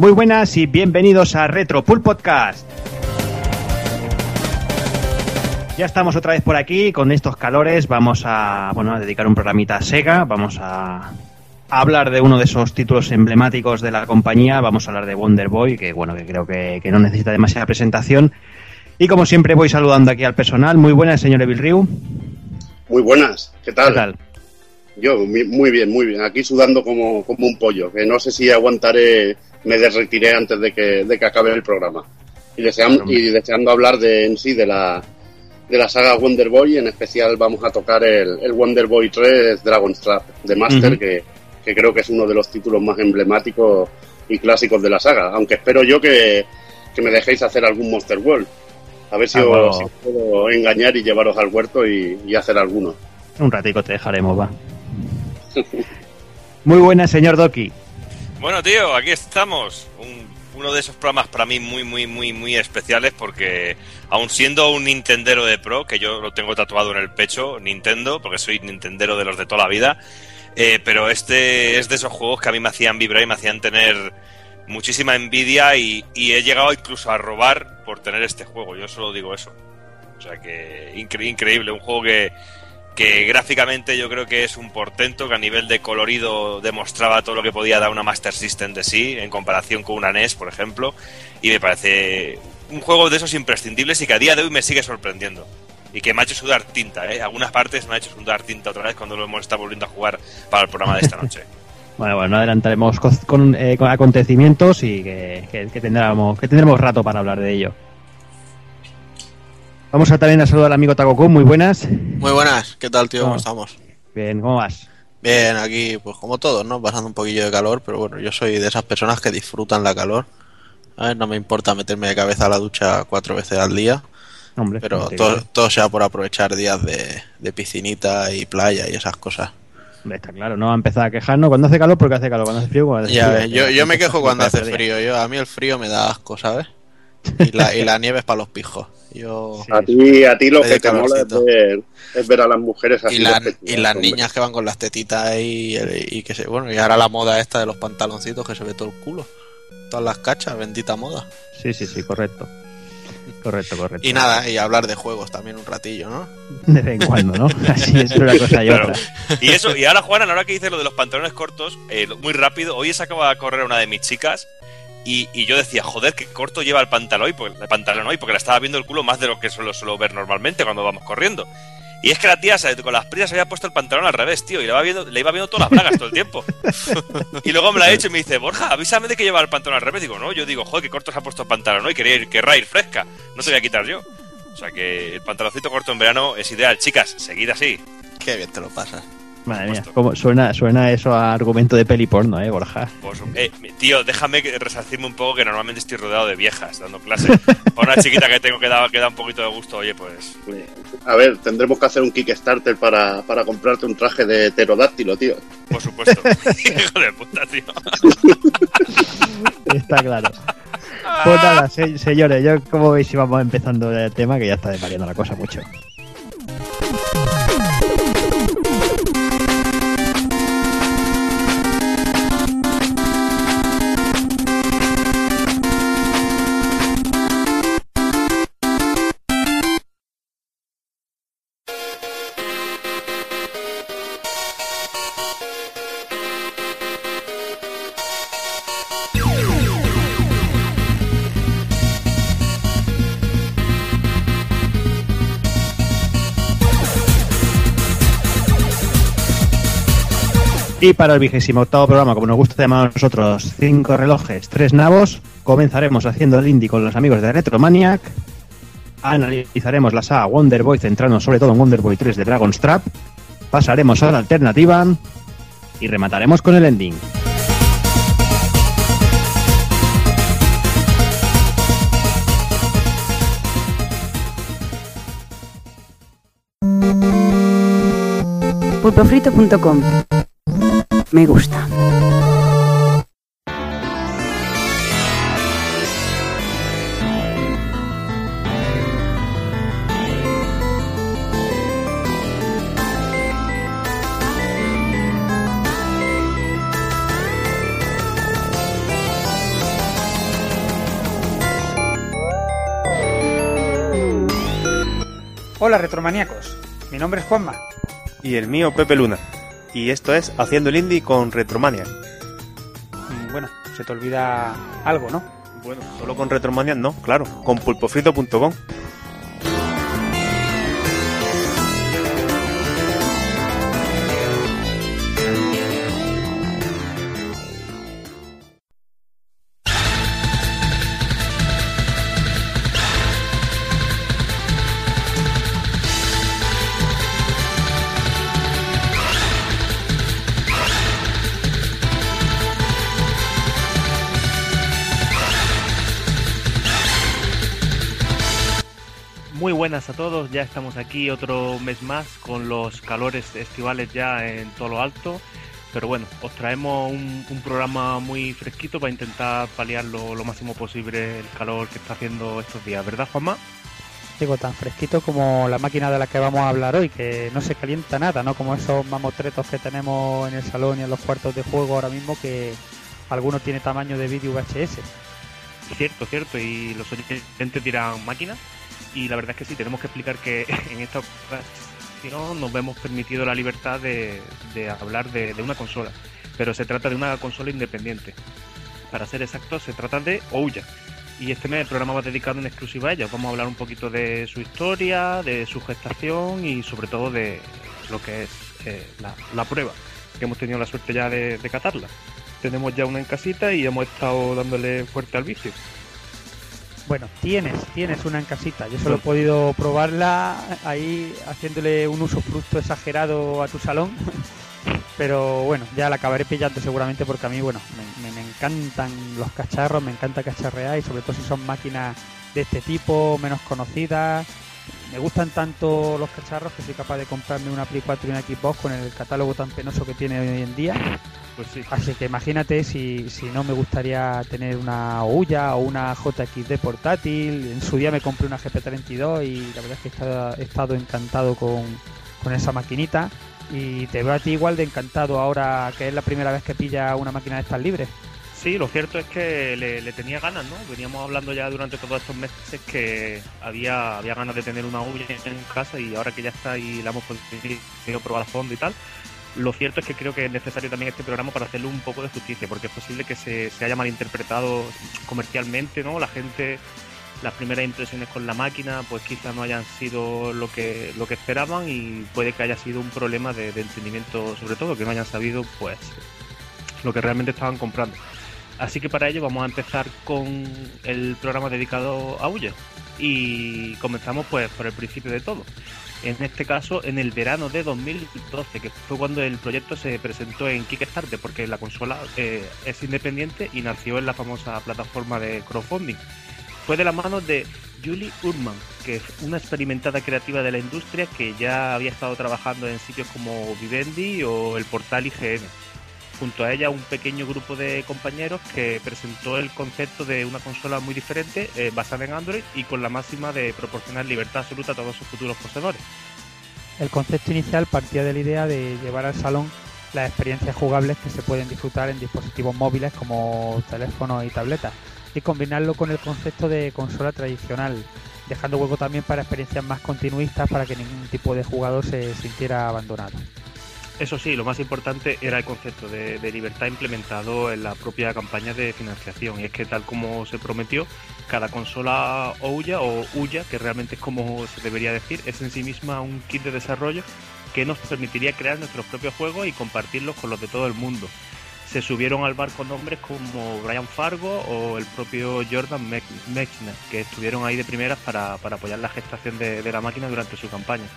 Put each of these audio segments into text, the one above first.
Muy buenas y bienvenidos a Retro Pool Podcast. Ya estamos otra vez por aquí con estos calores. Vamos a, bueno, a dedicar un programita a Sega. Vamos a, a hablar de uno de esos títulos emblemáticos de la compañía. Vamos a hablar de Wonder Boy, que bueno, que creo que, que no necesita demasiada presentación. Y como siempre voy saludando aquí al personal. Muy buenas, señor Evil Ryu. Muy buenas, ¿qué tal? ¿Qué tal? Yo, muy bien, muy bien. Aquí sudando como, como un pollo, que no sé si aguantaré, me derretiré antes de que, de que acabe el programa. Y, deseam- y deseando hablar de, en sí de la, de la saga Wonder Boy, en especial vamos a tocar el, el Wonder Boy 3 Dragon's Trap de Master, que, que creo que es uno de los títulos más emblemáticos y clásicos de la saga. Aunque espero yo que, que me dejéis hacer algún Monster World. A ver si, Ah, os, bueno. si os puedo engañar y llevaros al huerto y, y hacer alguno. Un ratico te dejaremos, va. Muy buenas, señor Doki. Bueno, tío, aquí estamos. Un- uno de esos programas para mí muy, muy, muy, muy especiales porque, aun siendo un Nintendero de Pro, que yo lo tengo tatuado en el pecho, Nintendo, porque soy Nintendero de los de toda la vida, eh, pero este es de esos juegos que a mí me hacían vibrar y me hacían tener muchísima envidia y, he llegado incluso a robar por tener este juego. Yo solo digo eso. O sea que incre- increíble, un juego que, que gráficamente yo creo que es un portento, que a nivel de colorido demostraba todo lo que podía dar una Master System de sí, en comparación con una NES, por ejemplo, y me parece un juego de esos imprescindibles y que a día de hoy me sigue sorprendiendo. Y que me ha hecho sudar tinta, ¿eh? Algunas partes me ha hecho sudar tinta otra vez cuando lo hemos estado volviendo a jugar para el programa de esta noche. Bueno, bueno, no adelantaremos co- con, eh, con acontecimientos y que, que- que tendremos, que tendremos rato para hablar de ello. Vamos a también a saludar al amigo Takoku, muy buenas. Muy buenas, ¿qué tal, tío? ¿Cómo Ah. estamos? Bien, ¿cómo vas? Bien, aquí, pues como todos, ¿no? Pasando un poquillo de calor, pero bueno, yo soy de esas personas que disfrutan la calor. A ver, no me importa meterme de cabeza a la ducha cuatro veces al día, Hombre, pero todo, todo sea por aprovechar días de, de piscinita y playa y esas cosas. Hombre, está claro, no va a empezar a quejarnos cuando hace calor porque hace calor, cuando hace frío, cuando hace Ya frío. yo, yo me quejo cuando hace frío, yo, a mí el frío me da asco, ¿sabes? Y la, y la nieve es para los pijos. Yo... Sí. A ti, a ti lo que te mola es ver, es ver a las mujeres así. Y, de y las hombre. niñas que van con las tetitas y, y que se bueno y ahora la moda esta de los pantaloncitos que se ve todo el culo todas las cachas bendita moda Sí, sí, sí, correcto. Correcto, correcto. y nada y hablar de juegos también un ratillo no De vez en cuando, ¿no? Así es una cosa y Claro. otra. Y eso, y ahora Juana, ahora que dices lo de los pantalones cortos, eh, muy rápido, hoy he sacado a correr una de mis chicas y, y yo decía, joder, qué corto lleva el pantalón hoy, porque, el pantalón hoy, porque la estaba viendo el culo más de lo que suelo, suelo ver normalmente cuando vamos corriendo. Y es que la tía con las prisas había puesto el pantalón al revés, tío, y le, va viendo, le iba viendo todas las bragas todo el tiempo. Y luego me la ha hecho y me dice, Borja, avísame de que lleva el pantalón al revés. Digo, no, yo digo, joder, qué corto se ha puesto el pantalón hoy, quería ir, querrá ir fresca, no te voy a quitar yo. O sea que el pantaloncito corto en verano es ideal. Chicas, seguid así. qué bien te lo pasas Madre mía, como suena, suena eso a argumento de peli porno, ¿eh, Borja? Su- eh, tío, déjame que- resarcirme un poco que normalmente estoy rodeado de viejas dando clases. Para una chiquita que tengo que da, que da un poquito de gusto, oye, pues. A ver, tendremos que hacer un Kickstarter para, para comprarte un traje de pterodáctilo, tío. Por supuesto. Hijo de puta, tío. Está claro. Pues nada, se- señores, yo como veis vamos empezando el tema que ya está desvariando la cosa mucho. Y para el vigésimo octavo programa, como nos gusta llamar a nosotros, cinco relojes, tres nabos, comenzaremos haciendo el indie con los amigos de Retromaniac, analizaremos la saga Wonder Boy centrándonos sobre todo en Wonder Boy 3 de Dragon's Trap, pasaremos a la alternativa y remataremos con el ending. pulpofrito.com me gusta. Hola retromaníacos, mi nombre es Juanma. Y el mío Pepe Luna. Y esto es Haciendo el Indie con Retromania. Bueno, se te olvida algo, ¿no? Bueno, solo con Retromania no, claro, con pulpofrito.com. ya estamos aquí otro mes más con los calores estivales ya en todo lo alto. Pero bueno, os traemos un, un programa muy fresquito para intentar paliar lo, lo máximo posible el calor que está haciendo estos días, ¿verdad, Juanma? Digo, tan fresquito como la máquina de la que vamos a hablar hoy, que no se calienta nada, ¿no? Como esos mamotretos que tenemos en el salón y en los cuartos de juego ahora mismo, que alguno tiene tamaño de vídeo VHS. Cierto, cierto, y los oyentes dirán máquina. Y la verdad es que sí, tenemos que explicar que en esta ocasión nos hemos permitido la libertad de, hablar de, una consola, pero se trata de una consola independiente. Para ser exactos, se trata de Ouya. Y este mes el programa va dedicado en exclusiva a ella. Vamos a hablar un poquito de su historia, de su gestación y sobre todo de lo que es eh, la, la prueba, que hemos tenido la suerte ya de, de catarla. Tenemos ya una en casita y hemos estado dándole fuerte al vicio. Bueno, tienes, tienes una en casita. Yo solo he podido probarla ahí haciéndole un uso fruto exagerado a tu salón. Pero bueno, ya la acabaré pillando seguramente porque a mí, bueno, me, me- me encantan los cacharros, me encanta cacharrear y sobre todo si son máquinas de este tipo, menos conocidas. Me gustan tanto los cacharros que soy capaz de comprarme una Play 4 y una Xbox con el catálogo tan penoso que tiene hoy en día. Pues sí. Así que imagínate si, si no me gustaría tener una Ouya o una JXD portátil. En su día me compré una GP32 y la verdad es que he estado, he estado encantado con, con esa maquinita. Y te veo a ti igual de encantado ahora que es la primera vez que pilla una máquina de estas libres. Sí, lo cierto es que le, tenía ganas, ¿no? Veníamos hablando ya durante todos estos meses que había, había ganas de tener una Ouya en casa y ahora que ya está y la hemos podido probar a fondo y tal, lo cierto es que creo que es necesario también este programa para hacerle un poco de justicia, porque es posible que se, se haya malinterpretado comercialmente, ¿no? La gente, las primeras impresiones con la máquina, pues quizás no hayan sido lo que, lo que esperaban y puede que haya sido un problema de, de entendimiento, sobre todo, que no hayan sabido, pues, lo que realmente estaban comprando. Así que para ello vamos a empezar con el programa dedicado a Ouya. Y comenzamos pues por el principio de todo. En este caso, en el verano de 2012, que fue cuando el proyecto se presentó en Kickstarter, porque la consola eh, es independiente y nació en la famosa plataforma de crowdfunding. Fue de la mano de Julie Urman, que es una experimentada creativa de la industria que ya había estado trabajando en sitios como Vivendi o el portal IGN junto a ella un pequeño grupo de compañeros que presentó el concepto de una consola muy diferente, eh, basada en Android y con la máxima de proporcionar libertad absoluta a todos sus futuros poseedores. El concepto inicial partía de la idea de llevar al salón las experiencias jugables que se pueden disfrutar en dispositivos móviles como teléfonos y tabletas y combinarlo con el concepto de consola tradicional, dejando hueco también para experiencias más continuistas para que ningún tipo de jugador se sintiera abandonado. Eso sí, lo más importante era el concepto de, libertad implementado en la propia campaña de financiación. Y es que tal como se prometió, cada consola Ouya o Uya, que realmente es como se debería decir, es en sí misma un kit de desarrollo que nos permitiría crear nuestros propios juegos y compartirlos con los de todo el mundo. Se subieron al barco nombres como Brian Fargo o el propio Jordan Mechner, que estuvieron ahí de primeras para, apoyar la gestación de la máquina durante su campaña.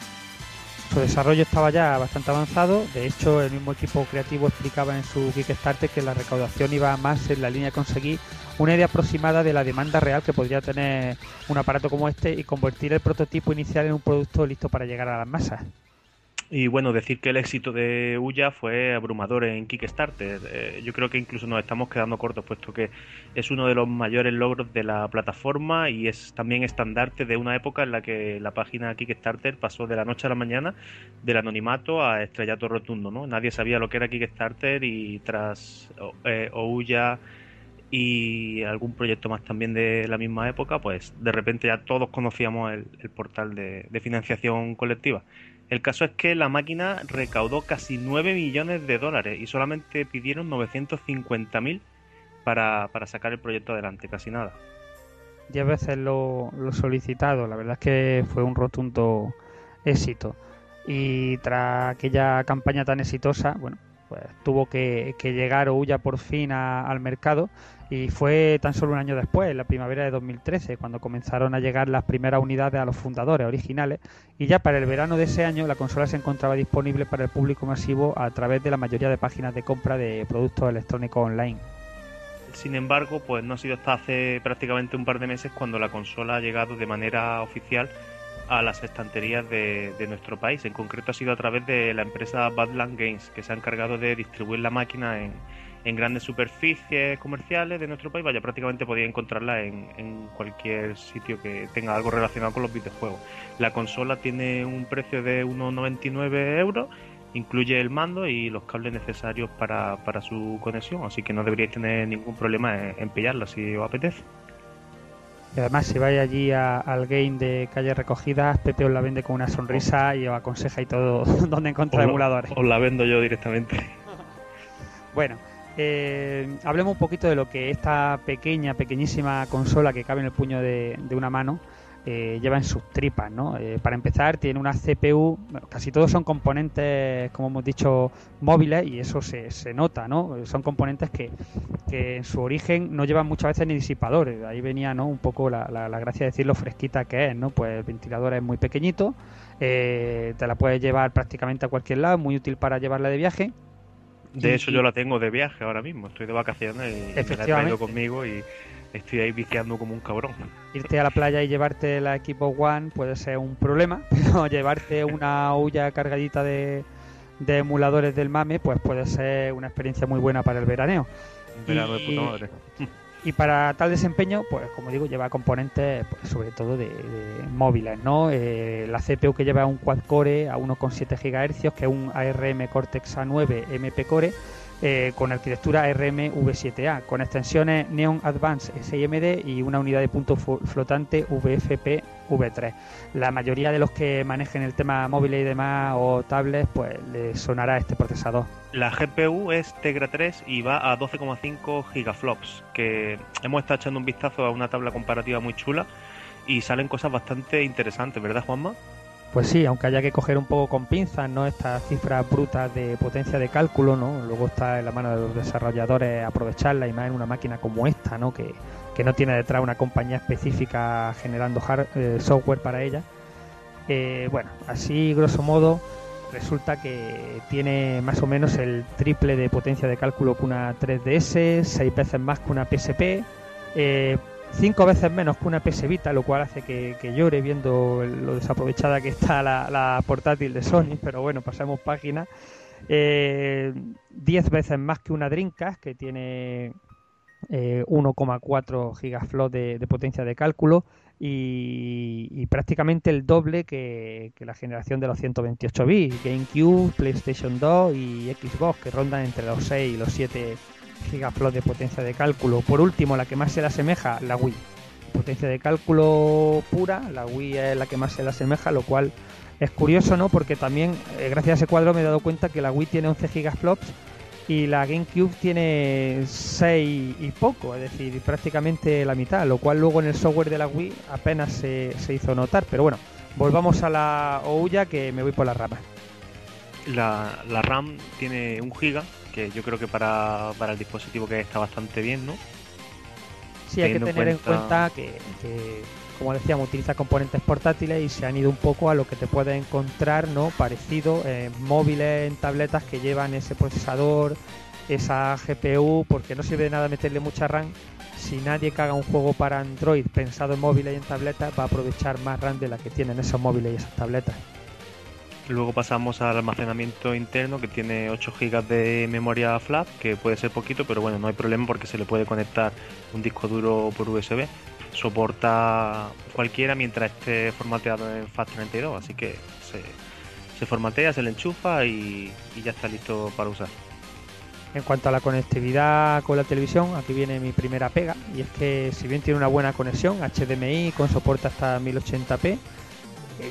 Su desarrollo estaba ya bastante avanzado, de hecho el mismo equipo creativo explicaba en su Kickstarter que la recaudación iba más en la línea de conseguir una idea aproximada de la demanda real que podría tener un aparato como este y convertir el prototipo inicial en un producto listo para llegar a las masas. Y bueno, decir que el éxito de Uya fue abrumador en Kickstarter. Eh, yo creo que incluso nos estamos quedando cortos, puesto que es uno de los mayores logros de la plataforma y es también estandarte de una época en la que la página Kickstarter pasó de la noche a la mañana del anonimato a estrellato rotundo. ¿no? Nadie sabía lo que era Kickstarter y tras eh, Ouya y algún proyecto más también de la misma época, pues de repente ya todos conocíamos el, portal de, financiación colectiva. El caso es que la máquina recaudó casi 9 millones de dólares y solamente pidieron 950.000 para, para sacar el proyecto adelante, casi nada. Diez veces lo, lo solicitado, la verdad es que fue un rotundo éxito. Y tras aquella campaña tan exitosa, bueno, pues tuvo que, que llegar Ouya por fin al mercado y fue tan solo un año después, en la primavera de 2013, cuando comenzaron a llegar las primeras unidades a los fundadores originales y ya para el verano de ese año la consola se encontraba disponible para el público masivo a través de la mayoría de páginas de compra de productos electrónicos online. Sin embargo, pues no ha sido hasta hace prácticamente un par de meses cuando la consola ha llegado de manera oficial a las estanterías de, de, nuestro país. En concreto ha sido a través de la empresa Badland Games, que se ha encargado de distribuir la máquina en, en grandes superficies comerciales de nuestro país. Vaya, prácticamente podía encontrarla en, en, cualquier sitio que tenga algo relacionado con los videojuegos. La consola tiene un precio de unos 99 euros. Incluye el mando y los cables necesarios para, para su conexión, así que no deberíais tener ningún problema en, en pillarla si os apetece. Y además, si vais allí a, al game de calle recogidas, Pepe os la vende con una sonrisa y os aconseja y todo dónde encontrar emuladores. Os la vendo yo directamente. bueno, eh, hablemos un poquito de lo que esta pequeña, pequeñísima consola que cabe en el puño de, de una mano eh, lleva en sus tripas, ¿no? Eh, para empezar, tiene una CPU, bueno, casi todos son componentes, como hemos dicho, móviles y eso se, se nota, ¿no? Son componentes que, que, en su origen no llevan muchas veces ni disipadores. Ahí venía, ¿no? Un poco la, la, la gracia de decir lo fresquita que es, ¿no? Pues el ventilador es muy pequeñito, eh, te la puedes llevar prácticamente a cualquier lado, muy útil para llevarla de viaje. De hecho, yo la tengo de viaje ahora mismo. Estoy de vacaciones y me la he traído conmigo y estoy ahí viciando como un cabrón. Irte a la playa y llevarte la equipo One puede ser un problema, pero llevarte una olla cargadita de, de emuladores del MAME pues puede ser una experiencia muy buena para el veraneo. Un verano y, de puta madre. Y para tal desempeño, pues como digo, lleva componentes pues, sobre todo de, de móviles, ¿no? Eh, la CPU que lleva un quad core a 1,7 GHz, que es un ARM Cortex A9 MP Core, eh, con arquitectura ARM V7A, con extensiones Neon Advanced SIMD y una unidad de punto flotante VFP V3. La mayoría de los que manejen el tema móviles y demás o tablets, pues les sonará este procesador. La GPU es Tegra 3 y va a 12,5 gigaflops, que hemos estado echando un vistazo a una tabla comparativa muy chula y salen cosas bastante interesantes, ¿verdad, Juanma? Pues sí, aunque haya que coger un poco con pinzas, ¿no? Estas cifras brutas de potencia de cálculo, ¿no? Luego está en la mano de los desarrolladores aprovecharla y más en una máquina como esta, ¿no? Que, que no tiene detrás una compañía específica generando eh, software para ella. Eh, bueno, así grosso modo resulta que tiene más o menos el triple de potencia de cálculo que una 3DS, seis veces más que una PSP, cinco veces menos que una PS Vita, lo cual hace que, que llore viendo lo desaprovechada que está la, la, portátil de Sony, pero bueno, pasemos página. Eh, diez veces más que una Dreamcast, que tiene eh, 1,4 gigaflops de, de, potencia de cálculo y, prácticamente el doble que, que, la generación de los 128 bits, GameCube, PlayStation 2 y Xbox, que rondan entre los 6 y los 7 gigaflops de potencia de cálculo. Por último, la que más se le asemeja, la Wii. Potencia de cálculo pura, la Wii es la que más se le asemeja, lo cual es curioso, ¿no? Porque también, eh, gracias a ese cuadro, me he dado cuenta que la Wii tiene 11 gigaflops y la GameCube tiene 6 y poco, es decir, prácticamente la mitad, lo cual luego en el software de la Wii apenas se, se hizo notar. Pero bueno, volvamos a la Ouya que me voy por las ramas. La, la RAM tiene un giga, que yo creo que para, para el dispositivo que está bastante bien, ¿no? Sí, hay que tener cuenta... en cuenta que, que, como decíamos, utiliza componentes portátiles y se han ido un poco a lo que te puedes encontrar, ¿no? Parecido en móviles, en tabletas que llevan ese procesador, esa GPU, porque no sirve de nada meterle mucha RAM. Si nadie que haga un juego para Android pensado en móviles y en tabletas, va a aprovechar más RAM de la que tienen esos móviles y esas tabletas. Luego pasamos al almacenamiento interno que tiene 8 GB de memoria flash, que puede ser poquito, pero bueno, no hay problema porque se le puede conectar un disco duro por USB. Soporta cualquiera mientras esté formateado en FAT32, así que se, se formatea, se le enchufa y, y, ya está listo para usar. En cuanto a la conectividad con la televisión, aquí viene mi primera pega, y es que si bien tiene una buena conexión, HDMI con soporte hasta 1080p, eh,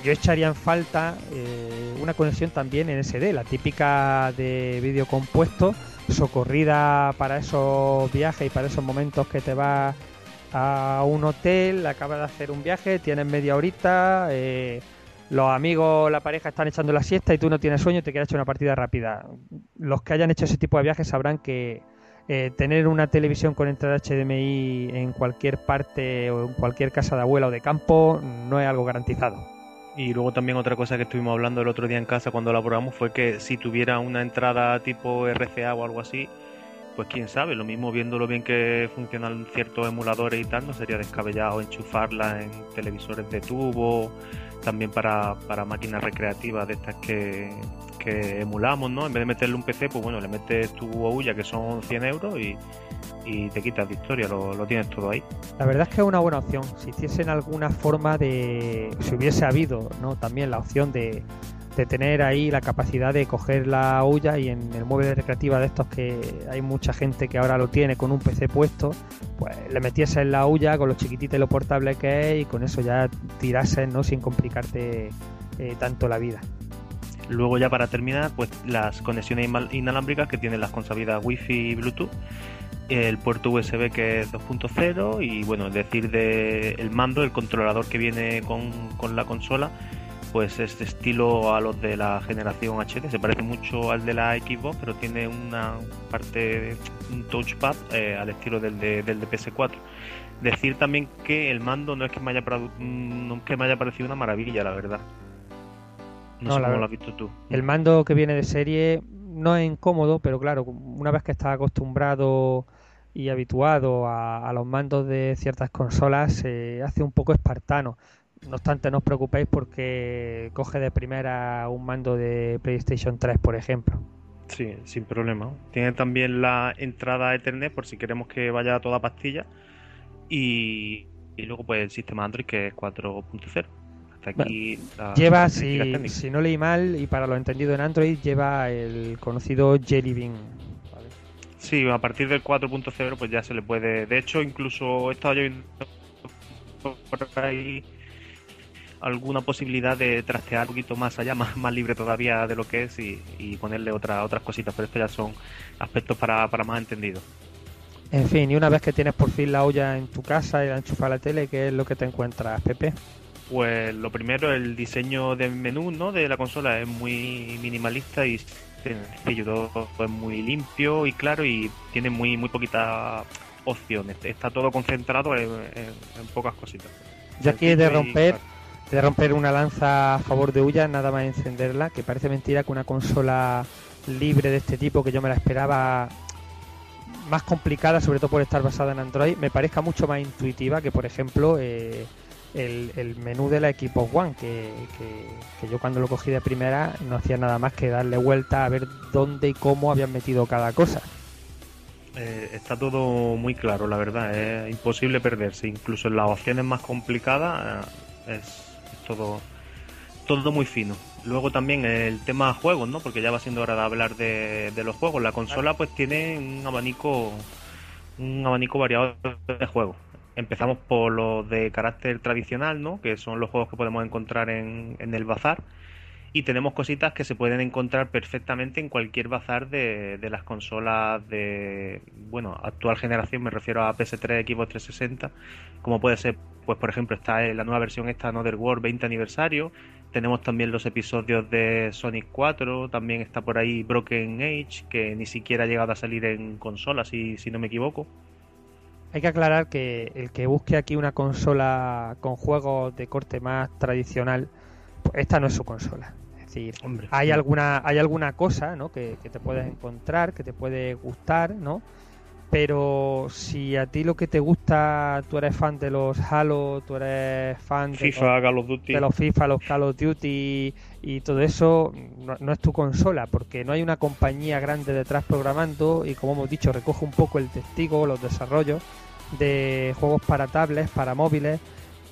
yo echaría en falta eh, una conexión también en SD, la típica de vídeo compuesto, socorrida para esos viajes y para esos momentos que te vas a un hotel, acabas de hacer un viaje, tienes media horita, eh, los amigos, la pareja están echando la siesta y tú no tienes sueño y te quieres echar una partida rápida. Los que hayan hecho ese tipo de viajes sabrán que eh, tener una televisión con entrada HDMI en cualquier parte o en cualquier casa de abuela o de campo no es algo garantizado. Y luego también otra cosa que estuvimos hablando el otro día en casa cuando la probamos fue que si tuviera una entrada tipo RCA o algo así, pues quién sabe, lo mismo viéndolo bien que funcionan ciertos emuladores y tal, no sería descabellado enchufarla en televisores de tubo, también para, para máquinas recreativas de estas que, que emulamos, ¿no? En vez de meterle un PC, pues bueno, le metes tu OUYA que son 100 euros y, y te quitas de historia, lo, lo, tienes todo ahí. La verdad es que es una buena opción. Si hiciesen alguna forma de. Si hubiese habido, ¿no? También la opción de, de tener ahí la capacidad de coger la olla y en el mueble recreativa de estos que hay mucha gente que ahora lo tiene con un PC puesto, pues le metiese en la olla con lo chiquitito y lo portable que es y con eso ya tirases, ¿no? Sin complicarte eh, tanto la vida. Luego ya para terminar, pues las conexiones inalámbricas que tienen las consabidas Wi-Fi y Bluetooth, el puerto USB que es 2.0 y bueno, es decir, de el mando, el controlador que viene con, con la consola, pues es de estilo a los de la generación HD, se parece mucho al de la Xbox, pero tiene una parte, un touchpad eh, al estilo del de, del de PS4. Decir también que el mando no es que me haya, no es que me haya parecido una maravilla, la verdad. No, no sé cómo lo has visto tú. El mando que viene de serie no es incómodo, pero claro, una vez que estás acostumbrado y habituado a, los mandos de ciertas consolas, se hace un poco espartano. No obstante, no os preocupéis porque coge de primera un mando de PlayStation 3, por ejemplo. Sí, sin problema. Tiene también la entrada Ethernet por si queremos que vaya a toda pastilla. Y, y luego pues el sistema Android que es 4.0. Hasta aquí la, lleva, si, si, no leí mal, y para lo entendido en Android, lleva el conocido Jelly Bean. ¿vale? Sí, a partir del 4.0 pues ya se le puede... De hecho, incluso he estado yo por ahí alguna posibilidad de trastear un poquito más allá, más, más libre todavía de lo que es y, y ponerle otra, otras cositas, pero esto ya son aspectos para, para más entendidos. En fin, y una vez que tienes por fin la olla en tu casa y la enchufas a la tele, ¿qué es lo que te encuentras, Pepe? Pues lo primero, el diseño del menú ¿no? de la consola es muy minimalista y sencillo, todo es muy limpio y claro y tiene muy muy poquitas opciones. Está todo concentrado en, en, en pocas cositas. Yo aquí he de romper de romper una lanza a favor de Uya, nada más encenderla, que parece mentira que una consola libre de este tipo, que yo me la esperaba más complicada, sobre todo por estar basada en Android, me parezca mucho más intuitiva que, por ejemplo, eh, el, el, menú de la Xbox One, que, que, que, yo cuando lo cogí de primera no hacía nada más que darle vuelta a ver dónde y cómo habían metido cada cosa. Eh, está todo muy claro, la verdad, es imposible perderse, incluso en las opciones más complicadas eh, es todo, todo muy fino. Luego también el tema juegos, ¿no? Porque ya va siendo hora de hablar de, de los juegos. La consola pues tiene un abanico, un abanico variado de juegos. Empezamos por los de carácter tradicional, ¿no? Que son los juegos que podemos encontrar en, el bazar. Y tenemos cositas que se pueden encontrar perfectamente en cualquier bazar de, las consolas de, bueno, actual generación, me refiero a PS3, Xbox 360, como puede ser, pues por ejemplo, está la nueva versión esta Another World 20 aniversario, tenemos también los episodios de Sonic 4, también está por ahí Broken Age, que ni siquiera ha llegado a salir en consola, si, si no me equivoco. Hay que aclarar que el que busque aquí una consola con juegos de corte más tradicional, pues esta no es su consola. Es decir, Hombre, hay sí. alguna hay alguna cosa ¿no? que, que, te puedes encontrar, que te puede gustar, ¿no? Pero si a ti lo que te gusta, tú eres fan de los Halo, tú eres fan FIFA, de, los, Call of Duty. de los FIFA, los Call of Duty y todo eso, no, no, es tu consola, porque no hay una compañía grande detrás programando y como hemos dicho, recoge un poco el testigo, los desarrollos de juegos para tablets, para móviles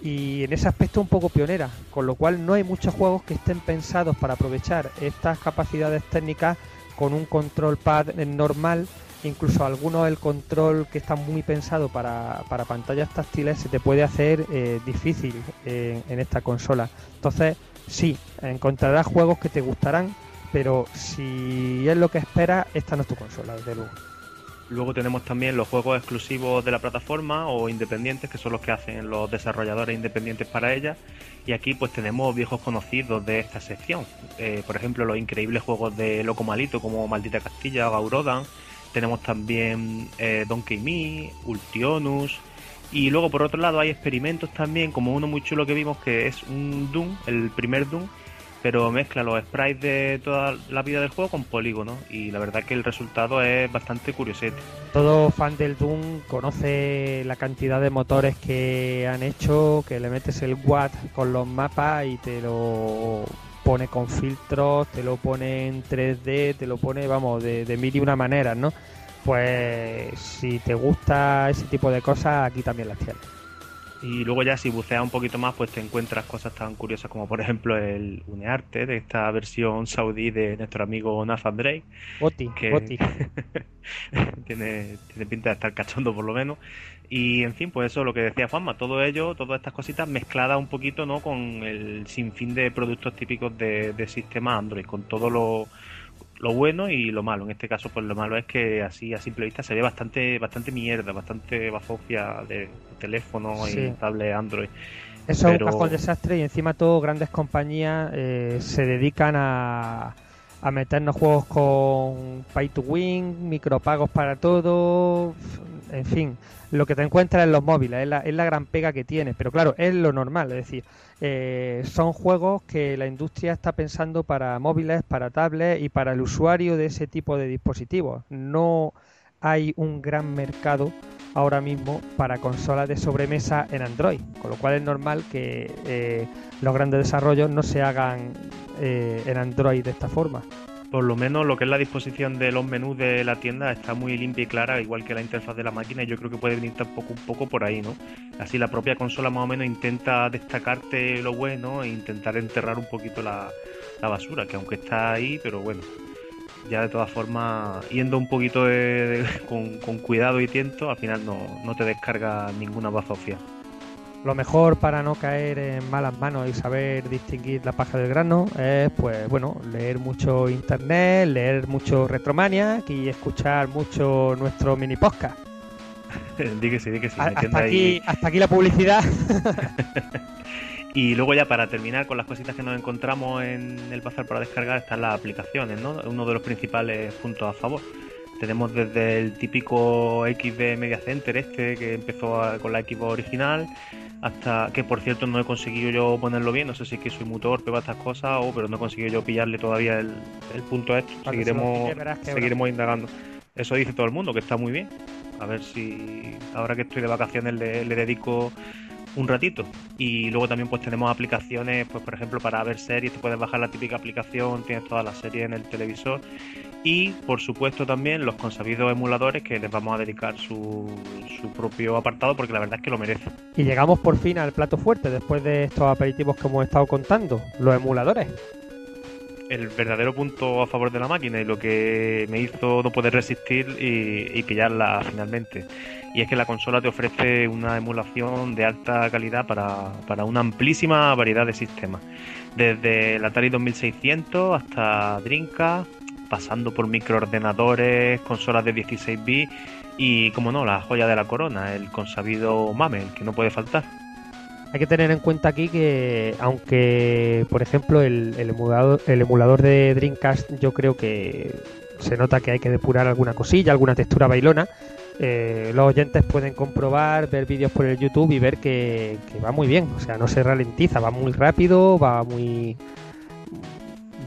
y en ese aspecto un poco pionera, con lo cual no hay muchos juegos que estén pensados para aprovechar estas capacidades técnicas con un control pad normal, incluso algunos el control que está muy pensado para, para pantallas táctiles se te puede hacer eh, difícil en, en esta consola. Entonces, sí, encontrarás juegos que te gustarán, pero si es lo que esperas, esta no es tu consola, desde luego. Luego tenemos también los juegos exclusivos de la plataforma o independientes, que son los que hacen los desarrolladores independientes para ella. Y aquí pues tenemos viejos conocidos de esta sección. Eh, por ejemplo, los increíbles juegos de Loco Malito como Maldita Castilla o Gaurodan. Tenemos también eh, Donkey Me, Ultionus. Y luego por otro lado hay experimentos también, como uno muy chulo que vimos que es un Doom, el primer Doom, pero mezcla los sprites de toda la vida del juego con polígonos y la verdad que el resultado es bastante curiosete. Todo fan del Doom conoce la cantidad de motores que han hecho, que le metes el watt con los mapas y te lo pone con filtros, te lo pone en 3D, te lo pone, vamos, de, de mil y una manera, ¿no? Pues si te gusta ese tipo de cosas, aquí también las tienes. Y luego ya si buceas un poquito más, pues te encuentras cosas tan curiosas como por ejemplo el Unearte de esta versión saudí de nuestro amigo Nathan Drake. Oti, que Oti. tiene, tiene pinta de estar cachondo por lo menos. Y en fin, pues eso, lo que decía Juanma, todo ello, todas estas cositas mezcladas un poquito ¿no? con el sinfín de productos típicos de, de sistema Android, con todo lo, lo bueno y lo malo. En este caso, pues lo malo es que así a simple vista se ve bastante, bastante mierda, bastante bazofia de teléfono Sí. y tablet Android. Eso es un cajón desastre y encima todo grandes compañías eh, se dedican a, a meternos juegos con pay to win, micropagos para todo, en fin, lo que te encuentras en los móviles es la, gran pega que tiene, pero claro, es lo normal, es decir, eh, son juegos que la industria está pensando para móviles, para tablets y para el usuario de ese tipo de dispositivos. No hay un gran mercado ahora mismo para consolas de sobremesa en Android, con lo cual es normal que eh, los grandes desarrollos no se hagan eh, en Android de esta forma. Por lo menos lo que es la disposición de los menús de la tienda está muy limpia y clara, igual que la interfaz de la máquina, y yo creo que puede venir tampoco un poco por ahí, ¿no? Así la propia consola más o menos intenta destacarte lo bueno e intentar enterrar un poquito la, basura, que aunque está ahí, pero bueno, ya de todas formas, yendo un poquito con cuidado y tiento, al final no, no te descarga ninguna bazofia. Lo mejor para no caer en malas manos y saber distinguir la paja del grano es, pues, bueno, leer mucho internet, leer mucho Retromaniac y escuchar mucho nuestro mini podcast. di que sí, di que sí, A- Hasta ahí- aquí, hasta aquí la publicidad. Y luego ya para terminar con las cositas que nos encontramos en el bazar para descargar están las aplicaciones, ¿no? Uno de los principales puntos a favor. Tenemos desde el típico XD Media Center este que empezó con la Xbox original hasta que por cierto no he conseguido yo ponerlo bien, no sé si es que soy muy torpe para estas cosas o pero no he conseguido yo pillarle todavía el, el punto a esto. Seguiremos, que seguiremos indagando. Eso dice todo el mundo, que está muy bien. A ver si ahora que estoy de vacaciones le, le dedico un ratito. Y luego también pues tenemos aplicaciones, pues por ejemplo para ver series, te puedes bajar la típica aplicación, tienes todas las series en el televisor. Y por supuesto también los consabidos emuladores que les vamos a dedicar su, su propio apartado porque la verdad es que lo merecen. Y llegamos por fin al plato fuerte después de estos aperitivos que hemos estado contando, los emuladores. el verdadero punto a favor de la máquina y lo que me hizo no poder resistir y, y pillarla finalmente. Y es que la consola te ofrece una emulación de alta calidad para, para una amplísima variedad de sistemas. Desde el Atari 2600 hasta Dreamcast, pasando por microordenadores, consolas de 16 bits y, como no, la joya de la corona, el consabido MAME, el que no puede faltar. Hay que tener en cuenta aquí que, aunque, por ejemplo, el, el emulador, el emulador de Dreamcast, yo creo que se nota que hay que depurar alguna cosilla, alguna textura bailona. Eh, los oyentes pueden comprobar, ver vídeos por el YouTube y ver que, va muy bien. O sea, no se ralentiza, va muy rápido, va muy.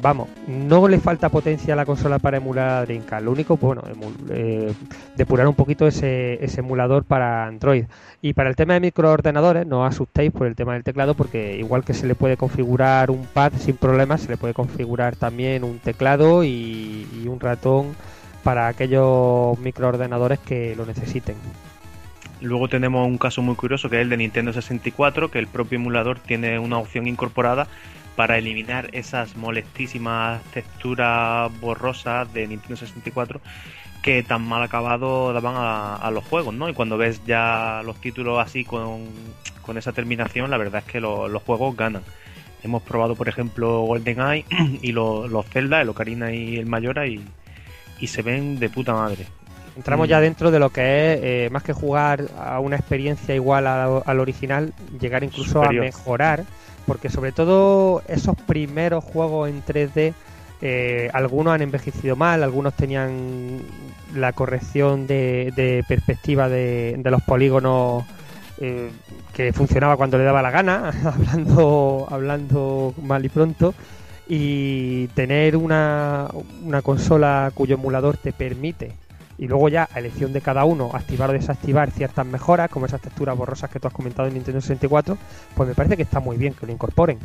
Vamos, no le falta potencia a la consola para emular Dreamcast. Lo único, bueno, emu- eh, depurar un poquito ese, ese emulador para Android. Y para el tema de microordenadores, no os asustéis por el tema del teclado, porque igual que se le puede configurar un pad sin problemas, se le puede configurar también un teclado y un ratón para aquellos microordenadores que lo necesiten. Luego tenemos un caso muy curioso que es el de Nintendo 64, que el propio emulador tiene una opción incorporada para eliminar esas molestísimas texturas borrosas de Nintendo 64 que tan mal acabado daban a, a los juegos, ¿no? Y cuando ves ya los títulos así con, con esa terminación, la verdad es que lo- los juegos ganan. Hemos probado, por ejemplo, GoldenEye y lo- los Zelda, el Ocarina y el Mayora, y, y se ven de puta madre. Entramos Mm. ya dentro de lo que es, eh, más que jugar a una experiencia igual al original, llegar incluso Superior. a mejorar, porque sobre todo esos primeros juegos en 3D, eh, algunos han envejecido mal, algunos tenían la corrección de, de perspectiva de, de los polígonos eh, que funcionaba cuando le daba la gana, hablando, hablando mal y pronto, y tener una, una consola cuyo emulador te permite y luego ya a elección de cada uno activar o desactivar ciertas mejoras como esas texturas borrosas que tú has comentado en Nintendo 64 pues me parece que está muy bien que lo incorporen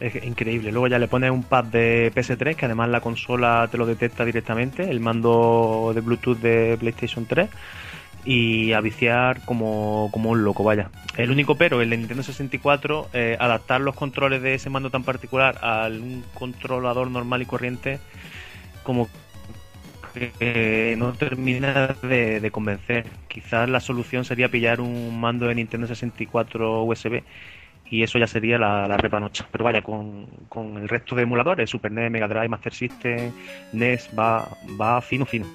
Es increíble. Luego ya le pones un pad de PS3 que además la consola te lo detecta directamente, el mando de Bluetooth de PlayStation 3 y a viciar como, como un loco, vaya. El único pero, el de Nintendo 64, eh, adaptar los controles de ese mando tan particular a un controlador normal y corriente como que eh, no termina de, convencer. Quizás la solución sería pillar un mando de Nintendo 64 USB y eso ya sería la, la repanocha. Pero vaya, con, con el resto de emuladores, Super NES, Mega Drive, Master System, NES, va, va fino, fino.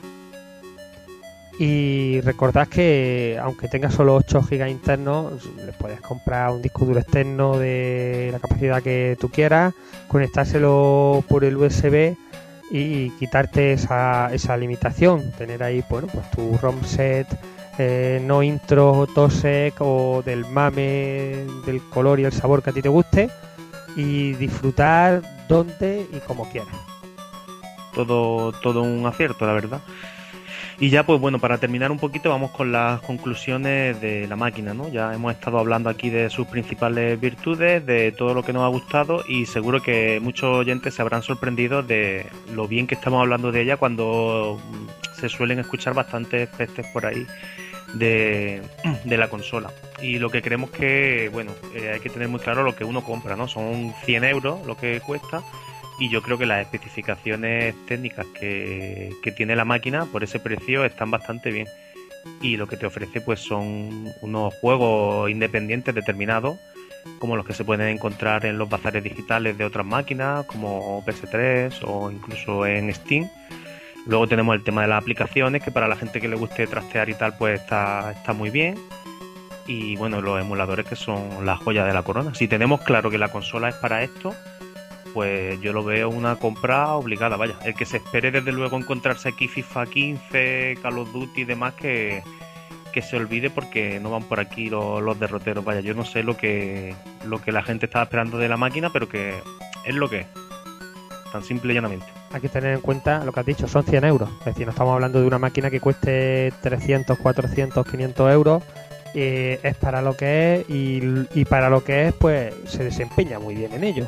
Y recordad que aunque tenga solo 8 GB internos le puedes comprar un disco duro externo de la capacidad que tú quieras conectárselo por el USB y quitarte esa, esa limitación tener ahí bueno pues tu ROM set eh, no intro TOSEC o del mame del color y el sabor que a ti te guste y disfrutar donde y como quieras todo, todo un acierto, la verdad. Y ya, pues bueno, para terminar un poquito, vamos con las conclusiones de la máquina, ¿no? Ya hemos estado hablando aquí de sus principales virtudes, de todo lo que nos ha gustado y seguro que muchos oyentes se habrán sorprendido de lo bien que estamos hablando de ella cuando mm, se suelen escuchar bastantes pestes por ahí de, de la consola. Y lo que creemos que, bueno, eh, hay que tener muy claro lo que uno compra, ¿no? Son 100 euros lo que cuesta y yo creo que las especificaciones técnicas que, tiene la máquina por ese precio están bastante bien. Y lo que te ofrece pues son unos juegos independientes determinados como los que se pueden encontrar en los bazares digitales de otras máquinas como PS3 o incluso en Steam. Luego tenemos el tema de las aplicaciones que para la gente que le guste trastear y tal pues está, está muy bien. Y bueno los emuladores que son la joya de la corona. Si tenemos claro que la consola es para esto pues yo lo veo una compra obligada, vaya. El que se espere desde luego encontrarse aquí FIFA 15, Call of Duty y demás que, que se olvide porque no van por aquí los, los derroteros, vaya. Yo no sé lo que, lo que la gente estaba esperando de la máquina, pero que es lo que es. Tan simple y llanamente. hay que tener en cuenta lo que has dicho, son 100 euros. Es decir, no estamos hablando de una máquina que cueste 300, 400, 500 euros. Eh, es para lo que es y, y para lo que es, pues se desempeña muy bien en ello.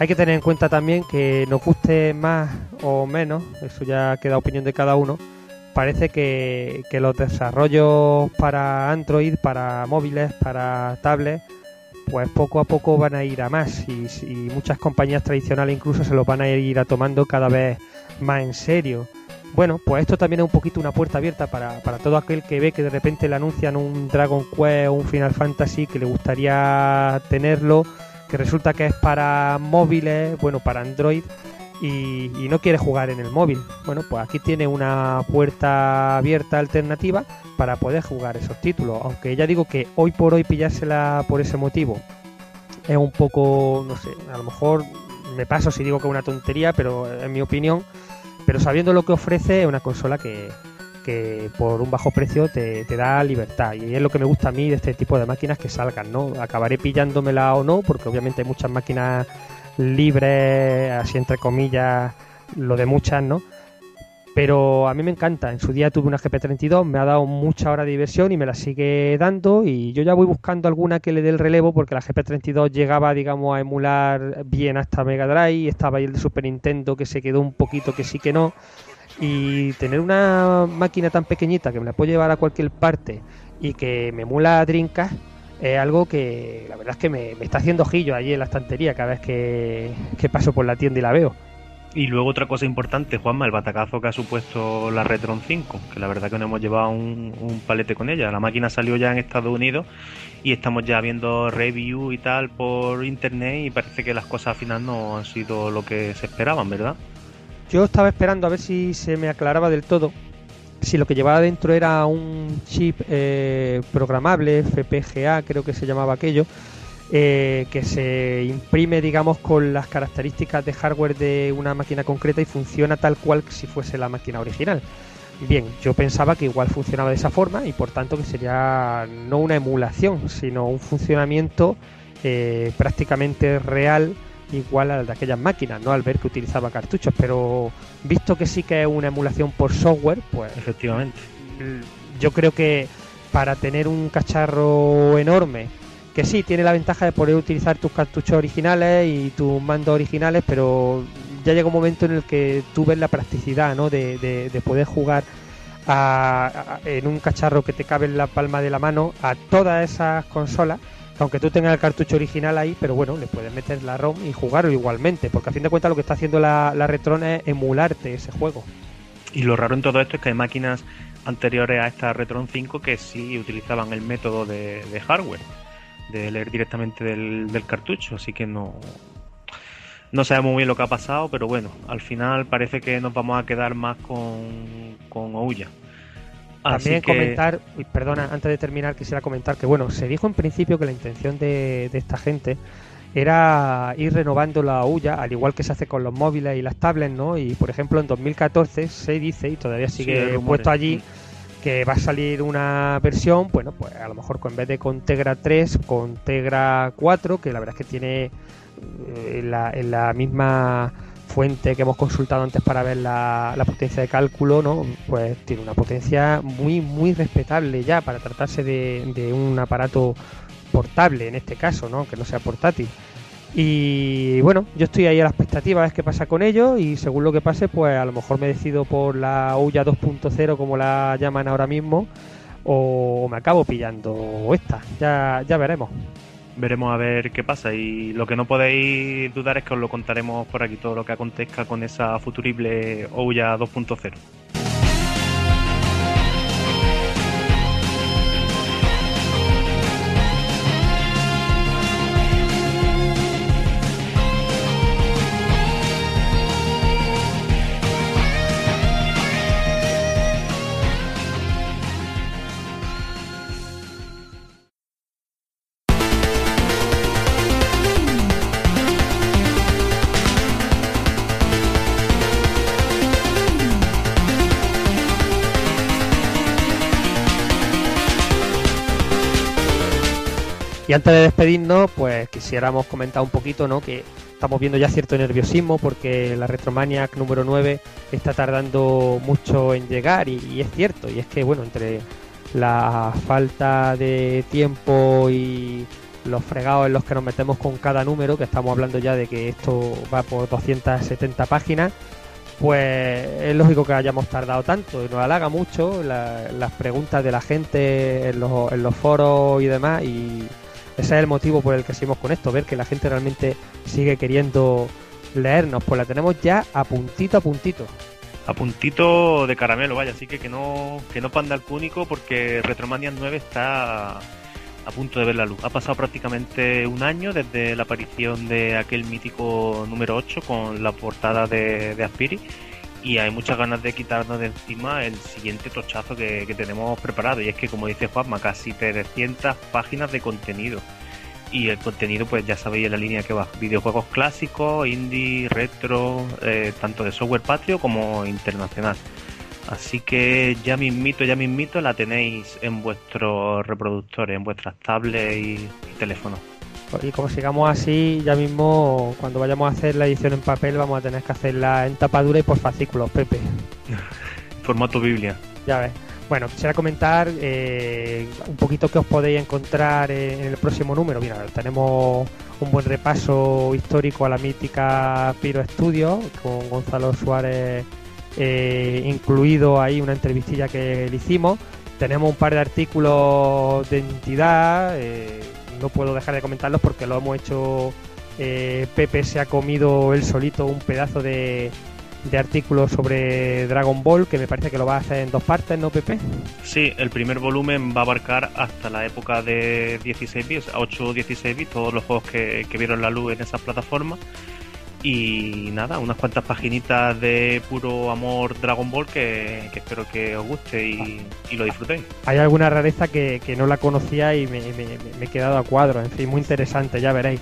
Hay que tener en cuenta también que nos guste más o menos, eso ya queda opinión de cada uno. Parece que, los desarrollos para Android, para móviles, para tablets, pues poco a poco van a ir a más y, y muchas compañías tradicionales incluso se los van a ir a tomando cada vez más en serio. Bueno, pues esto también es un poquito una puerta abierta para, para todo aquel que ve que de repente le anuncian un Dragon Quest o un Final Fantasy que le gustaría tenerlo, que resulta que es para móviles, bueno, para Android y, no quiere jugar en el móvil. Bueno, pues aquí tiene una puerta abierta alternativa para poder jugar esos títulos. Aunque ya digo que hoy por hoy pillársela por ese motivo es un poco, no sé, a lo mejor me paso si digo que es una tontería, pero en mi opinión, pero sabiendo lo que ofrece es una consola que, que por un bajo precio te, da libertad y es lo que me gusta a mí de este tipo de máquinas que salgan, ¿no? Acabaré pillándomela o no, porque obviamente hay muchas máquinas libres, así entre comillas, lo de muchas, ¿no? Pero a mí me encanta. En su día tuve una GP32, me ha dado mucha hora de diversión y me la sigue dando. Y yo ya voy buscando alguna que le dé el relevo porque la GP32 llegaba, digamos, a emular bien hasta Mega Drive. Estaba ahí el de Super Nintendo que se quedó un poquito que sí que no. Y tener una máquina tan pequeñita que me la puedo llevar a cualquier parte y que me emula Dreamcast, es algo que la verdad es que me, me está haciendo ojillo allí en la estantería cada vez que, que paso por la tienda y la veo. Y luego otra cosa importante, Juanma, el batacazo que ha supuesto la Retron 5, que la verdad que nos hemos llevado un, un palete con ella. La máquina salió ya en Estados Unidos y estamos ya viendo review y tal por internet y parece que las cosas al final no han sido lo que se esperaban, ¿verdad? Yo estaba esperando a ver si se me aclaraba del todo si lo que llevaba dentro era un chip eh, programable, FPGA creo que se llamaba aquello, eh, que se imprime, digamos, con las características de hardware de una máquina concreta y funciona tal cual si fuese la máquina original. Bien, yo pensaba que igual funcionaba de esa forma y por tanto que sería no una emulación, sino un funcionamiento eh, prácticamente real igual al de aquellas máquinas, ¿no? Al ver que utilizaba cartuchos, pero visto que sí que es una emulación por software, pues Efectivamente. yo creo que para tener un cacharro enorme, que sí, tiene la ventaja de poder utilizar tus cartuchos originales y tus mandos originales, pero ya llega un momento en el que tú ves la practicidad, ¿no? De, de- de poder jugar a- a- en un cacharro que te cabe en la palma de la mano a todas esas consolas, aunque tú tengas el cartucho original ahí, pero bueno, le puedes meter la ROM y jugarlo igualmente, porque a fin de cuentas lo que está haciendo la, la Retron es emularte ese juego. Y lo raro en todo esto es que hay máquinas anteriores a esta Retron 5 que sí utilizaban el método de, hardware, de leer directamente del, del cartucho, así que no, no sabemos muy bien lo que ha pasado, pero bueno, al final parece que nos vamos a quedar más con, con Ouya. También que- comentar, perdona, antes de terminar quisiera comentar que bueno, se dijo en principio que la intención de, de esta gente era ir renovando la huya, al igual que se hace con los móviles y las tablets, ¿no? Y por ejemplo en 2014 se dice, y todavía sigue puesto allí, que va a salir una versión, bueno, pues a lo mejor con, en vez de con Tegra 3, con Tegra 4, que la verdad es que tiene eh, en la, en la misma fuente que hemos consultado antes para ver la, potencia de cálculo, ¿no? Pues tiene una potencia muy, muy respetable ya para tratarse de, un aparato portable en este caso, ¿no? Que no sea portátil. Y bueno, yo estoy ahí a la expectativa a ver qué pasa con ello y según lo que pase, pues a lo mejor me decido por la Ouya 2.0 como la llaman ahora mismo o me acabo pillando esta, ya, ya veremos. Veremos a ver qué pasa y lo que no podéis dudar es que os lo contaremos por aquí todo lo que acontezca con esa futurible Ouya 2.0. Y antes de despedirnos, pues quisiéramos comentar un poquito, ¿no? Que estamos viendo ya cierto nerviosismo porque la Retromaniac número 9 está tardando mucho en llegar y, es cierto, y es que bueno, entre la falta de tiempo y los fregados en los que nos metemos con cada número, que estamos hablando ya de que esto va por 270 páginas, pues es lógico que hayamos tardado tanto y nos halaga mucho la- las preguntas de la gente en los, en los foros y demás y ese es el motivo por el que seguimos con esto, ver que la gente realmente sigue queriendo leernos, pues la tenemos ya a puntito a puntito. A puntito de caramelo, vaya, así que que no, que no panda el cúnico porque Retromania 9 está a punto de ver la luz. Ha pasado prácticamente un año desde la aparición de aquel mítico número 8 con la portada de, de Aspiri y hay muchas ganas de quitarnos de encima el siguiente tochazo que, que tenemos preparado. Y es que como dice Juanma, casi 300 páginas de contenido. Y el contenido pues ya sabéis en la línea que va. Videojuegos clásicos indie retro eh, tanto de software patrio como internacional. Así que ya mismito ya mismito la tenéis en vuestros reproductores en vuestras tablets y, y teléfonos Y como sigamos así, ya mismo cuando vayamos a hacer la edición en papel vamos a tener que hacerla en tapadura y por fascículos, Pepe. formato biblia Ya ves. Bueno, quisiera comentar eh, un poquito qué os podéis encontrar en el próximo número. Mira, tenemos un buen repaso histórico a la mítica Piro Studio con Gonzalo Suárez eh, incluido ahí una entrevistilla que le hicimos. tenemos un par de artículos de entidad, eh, no puedo dejar de comentarlos porque lo hemos hecho, eh, Pepe se ha comido él solito un pedazo de, de artículos sobre Dragon Ball, que me parece que lo va a hacer en dos partes, ¿no, Pepe? Sí, el primer volumen va a abarcar hasta la época de 16 bits, 8 o 16 bits, todos los juegos que, que vieron la luz en esas plataformas. Y nada, unas cuantas paginitas de puro amor Dragon Ball que, que espero que os guste y, y lo disfrutéis. Hay alguna rareza que, que no la conocía y me, me- me he quedado a cuadro, en fin, muy interesante, ya veréis.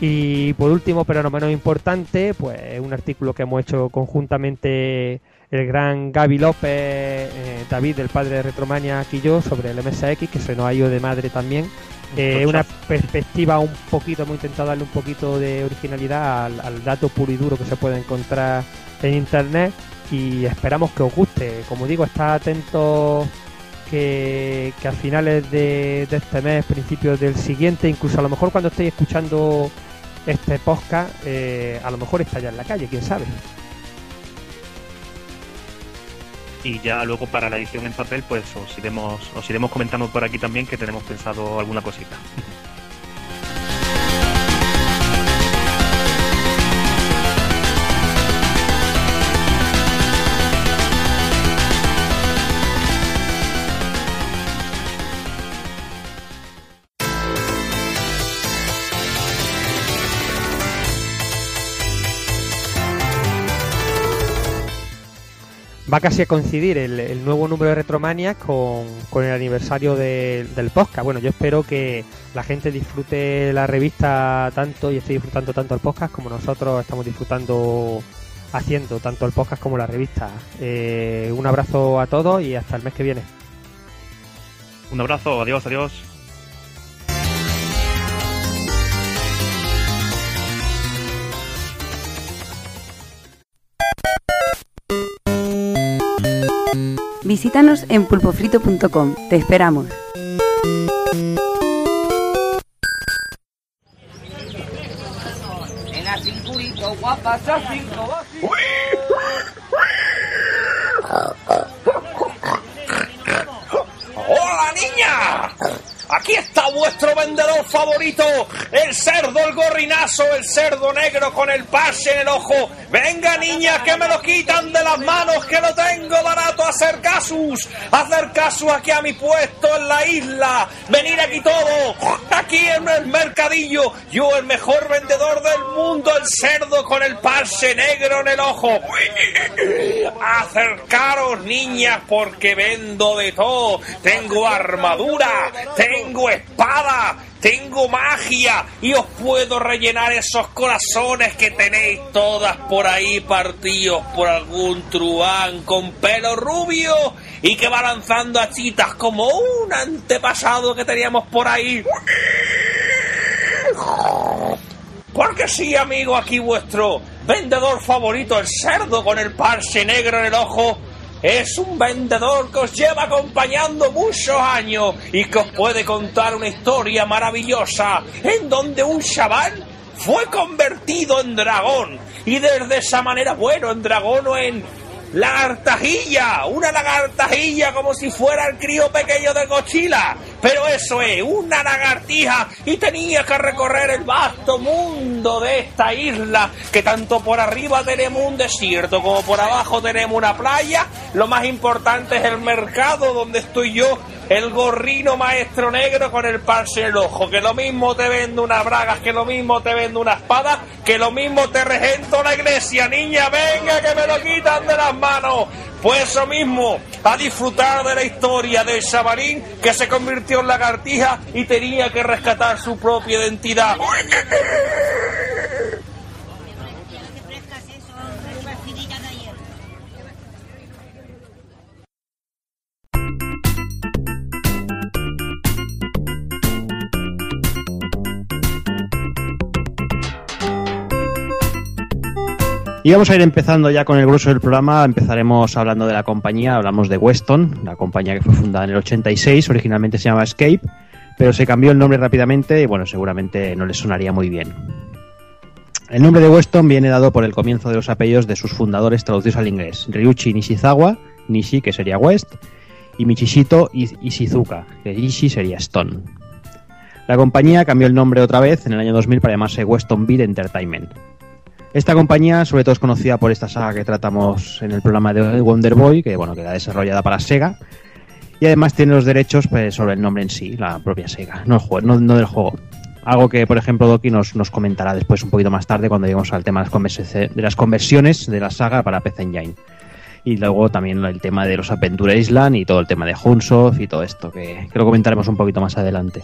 Y por último, pero no menos importante, pues un artículo que hemos hecho conjuntamente el gran Gaby López, eh, David, el padre de Retromania, aquí y yo, sobre el MSX, que se nos ha ido de madre también. Eh, una perspectiva un poquito, hemos intentado darle un poquito de originalidad al, al dato puro y duro que se puede encontrar en internet y esperamos que os guste. Como digo, está atentos que, que a finales de, de este mes, principios del siguiente, incluso a lo mejor cuando estéis escuchando este podcast, eh, a lo mejor está ya en la calle, quién sabe. Y ya luego para la edición en papel, pues os iremos, os iremos comentando por aquí también que tenemos pensado alguna cosita. Va casi a coincidir el, nuevo número de Retromania con, el aniversario de- del podcast. Bueno, yo espero que la gente disfrute la revista tanto y esté disfrutando tanto el podcast como nosotros estamos disfrutando haciendo tanto el podcast como la revista. Eh, un abrazo a todos y hasta el mes que viene. Un abrazo, adiós, adiós. Visítanos en pulpofrito.com. Te esperamos. ¡Hola, niña! Aquí está vuestro vendedor favorito, el cerdo, el gorrinazo, el cerdo negro con el pase en el ojo. Venga, niña, que me lo quitan de las manos, que lo tengo barato. Hacer casus, hacer casus aquí a mi puesto en la isla. Venir aquí todo, aquí en el mercadillo. Yo, el mejor vendedor del mundo, el cerdo con el pase negro en el ojo. Acercaros, niñas, porque vendo de todo. Tengo armadura, tengo espada, tengo magia y os puedo rellenar esos corazones que tenéis todas por ahí partidos por algún truán con pelo rubio y que va lanzando a chitas como un antepasado que teníamos por ahí. Porque sí, amigo, aquí vuestro vendedor favorito, el cerdo con el parche negro en el ojo, es un vendedor que os lleva acompañando muchos años y que os puede contar una historia maravillosa en donde un chaval fue convertido en dragón. Y desde esa manera, bueno, en dragón o en lagartajilla, una lagartajilla como si fuera el crío pequeño de Godzilla, pero eso es, una lagartija y tenía que recorrer el vasto mundo de esta isla, que tanto por arriba tenemos un desierto como por abajo tenemos una playa, lo más importante es el mercado donde estoy yo, el gorrino maestro negro con el parche en el ojo, que lo mismo te vende una bragas, que lo mismo te vende una espada, que lo mismo te regento la iglesia, niña, venga que me lo quitan de las manos. Pues eso mismo, a disfrutar de la historia del chavarín que se convirtió en lagartija y tenía que rescatar su propia identidad. Y vamos a ir empezando ya con el grueso del programa. Empezaremos hablando de la compañía. Hablamos de Weston, la compañía que fue fundada en el 86. Originalmente se llamaba Escape, pero se cambió el nombre rápidamente y bueno, seguramente no les sonaría muy bien. El nombre de Weston viene dado por el comienzo de los apellidos de sus fundadores traducidos al inglés. Ryuichi Nishizawa, Nishi que sería West, y Michishito Ishizuka, que Ishi sería Stone. La compañía cambió el nombre otra vez en el año 2000 para llamarse Weston Beat Entertainment. Esta compañía sobre todo es conocida por esta saga que tratamos en el programa de Wonder Boy, que bueno, queda desarrollada para Sega. Y además tiene los derechos pues, sobre el nombre en sí, la propia Sega, no, el juego, no, del juego. Algo que, por ejemplo, Doki nos, comentará después un poquito más tarde cuando lleguemos al tema de las, conversi- de las conversiones de la saga para PC Engine. Y luego también el tema de los Adventure Island y todo el tema de Hunsoft y todo esto, que, que lo comentaremos un poquito más adelante.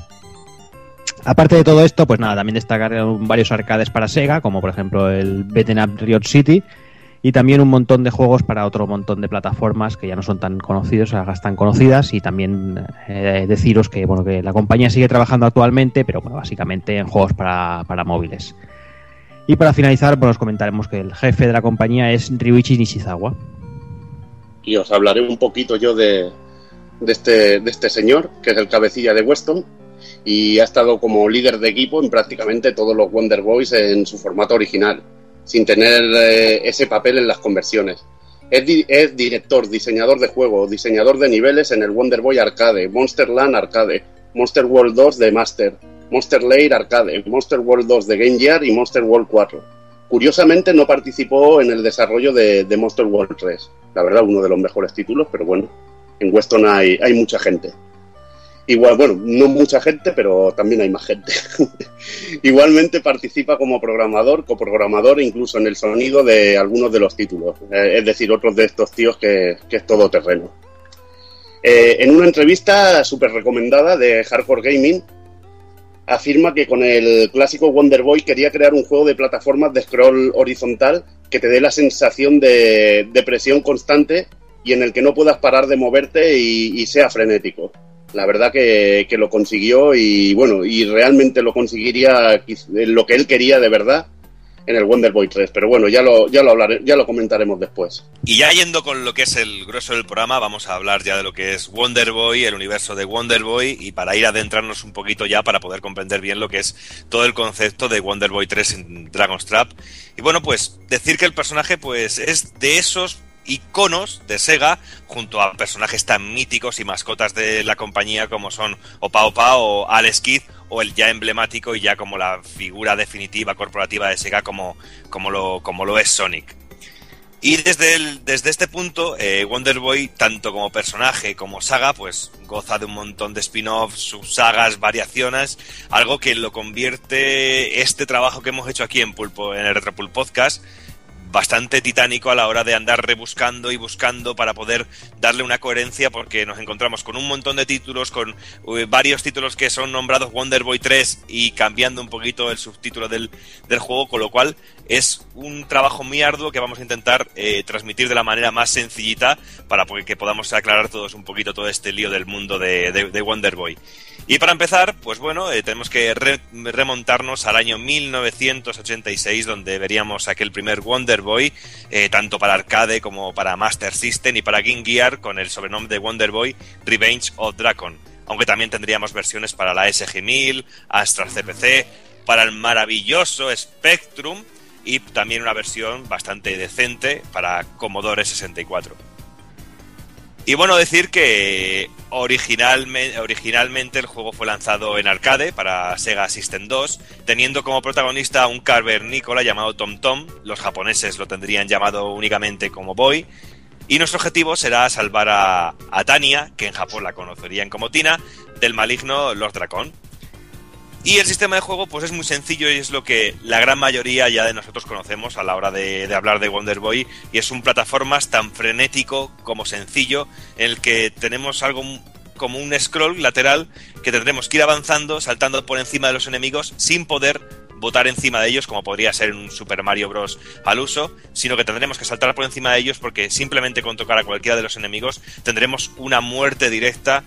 Aparte de todo esto, pues nada, también destacar varios arcades para Sega, como por ejemplo el Beaten Up Riot City, y también un montón de juegos para otro montón de plataformas que ya no son tan conocidos, sagas tan conocidas, y también eh, deciros que bueno que la compañía sigue trabajando actualmente, pero bueno, básicamente en juegos para, para móviles. Y para finalizar, pues os comentaremos que el jefe de la compañía es Ryuichi Nishizawa. Y os hablaré un poquito yo de, de, este, de este señor, que es el cabecilla de Weston, y ha estado como líder de equipo en prácticamente todos los Wonder Boys en su formato original, sin tener eh, ese papel en las conversiones. Es, di- es director, diseñador de juegos, diseñador de niveles en el Wonder Boy Arcade, Monster Land Arcade, Monster World 2 de Master, Monster Lair Arcade, Monster World 2 de Game Gear y Monster World 4. Curiosamente no participó en el desarrollo de, Monster World 3. La verdad, uno de los mejores títulos, pero bueno, en Weston hay mucha gente. Igual, bueno, no mucha gente, pero también hay más gente. Igualmente participa como programador, coprogramador incluso en el sonido de algunos de los títulos. Eh, es decir, otros de estos tíos que, es todo terreno. Eh, en una entrevista súper recomendada de Hardcore Gaming, afirma que con el clásico Wonder Boy quería crear un juego de plataformas de scroll horizontal que te dé la sensación de, presión constante y en el que no puedas parar de moverte y sea frenético. La verdad que, que lo consiguió y bueno, y realmente lo conseguiría quiz- lo que él quería de verdad en el Wonder Boy 3. Pero bueno, ya lo, ya lo hablaré, ya lo comentaremos después. Y ya yendo con lo que es el grueso del programa, vamos a hablar ya de lo que es Wonder Boy, el universo de Wonder Boy, y para ir adentrarnos un poquito ya para poder comprender bien lo que es todo el concepto de Wonder Boy 3 en Dragon's Trap. Y bueno, pues decir que el personaje pues es de esos iconos de Sega junto a personajes tan míticos y mascotas de la compañía como son Opa Opa o Alex Kidd o el ya emblemático y ya como la figura definitiva corporativa de Sega como, como, lo, como lo es Sonic. Y desde, desde este punto, eh, Wonder Boy, tanto como personaje como saga, pues goza de un montón de spin-offs, subsagas, variaciones, algo que lo convierte este trabajo que hemos hecho aquí en Pulpo, en el Retropul Podcast, bastante titánico a la hora de andar rebuscando y buscando para poder darle una coherencia porque nos encontramos con un montón de títulos, con eh, varios títulos que son nombrados Wonder Boy 3 y cambiando un poquito el subtítulo del, del juego, con lo cual es un trabajo muy arduo que vamos a intentar eh, transmitir de la manera más sencillita para que podamos aclarar todos un poquito todo este lío del mundo de, de- de Wonder Boy. Y para empezar, pues bueno, eh, tenemos que re- remontarnos al año 1986, donde veríamos aquel primer Wonder Boy, eh, tanto para arcade como para Master System y para Game Gear, con el sobrenombre de Wonder Boy Revenge of Dragon. Aunque también tendríamos versiones para la SG-1000, Astra CPC, para el maravilloso Spectrum y también una versión bastante decente para Commodore 64. Y bueno, decir que originalme- originalmente el juego fue lanzado en arcade para Sega System 2, teniendo como protagonista a un cavernícola llamado Tom Tom, los japoneses lo tendrían llamado únicamente como Boy, y nuestro objetivo será salvar a, a Tania, que en Japón la conocerían como Tina, del maligno Lord Dracon. Y el sistema de juego pues es muy sencillo y es lo que la gran mayoría ya de nosotros conocemos a la hora de, hablar de Wonder Boy y es un plataformas tan frenético como sencillo en el que tenemos algo como un scroll lateral que tendremos que ir avanzando, saltando por encima de los enemigos sin poder botar encima de ellos como podría ser en un Super Mario Bros. al uso, sino que tendremos que saltar por encima de ellos porque simplemente con tocar a cualquiera de los enemigos tendremos una muerte directa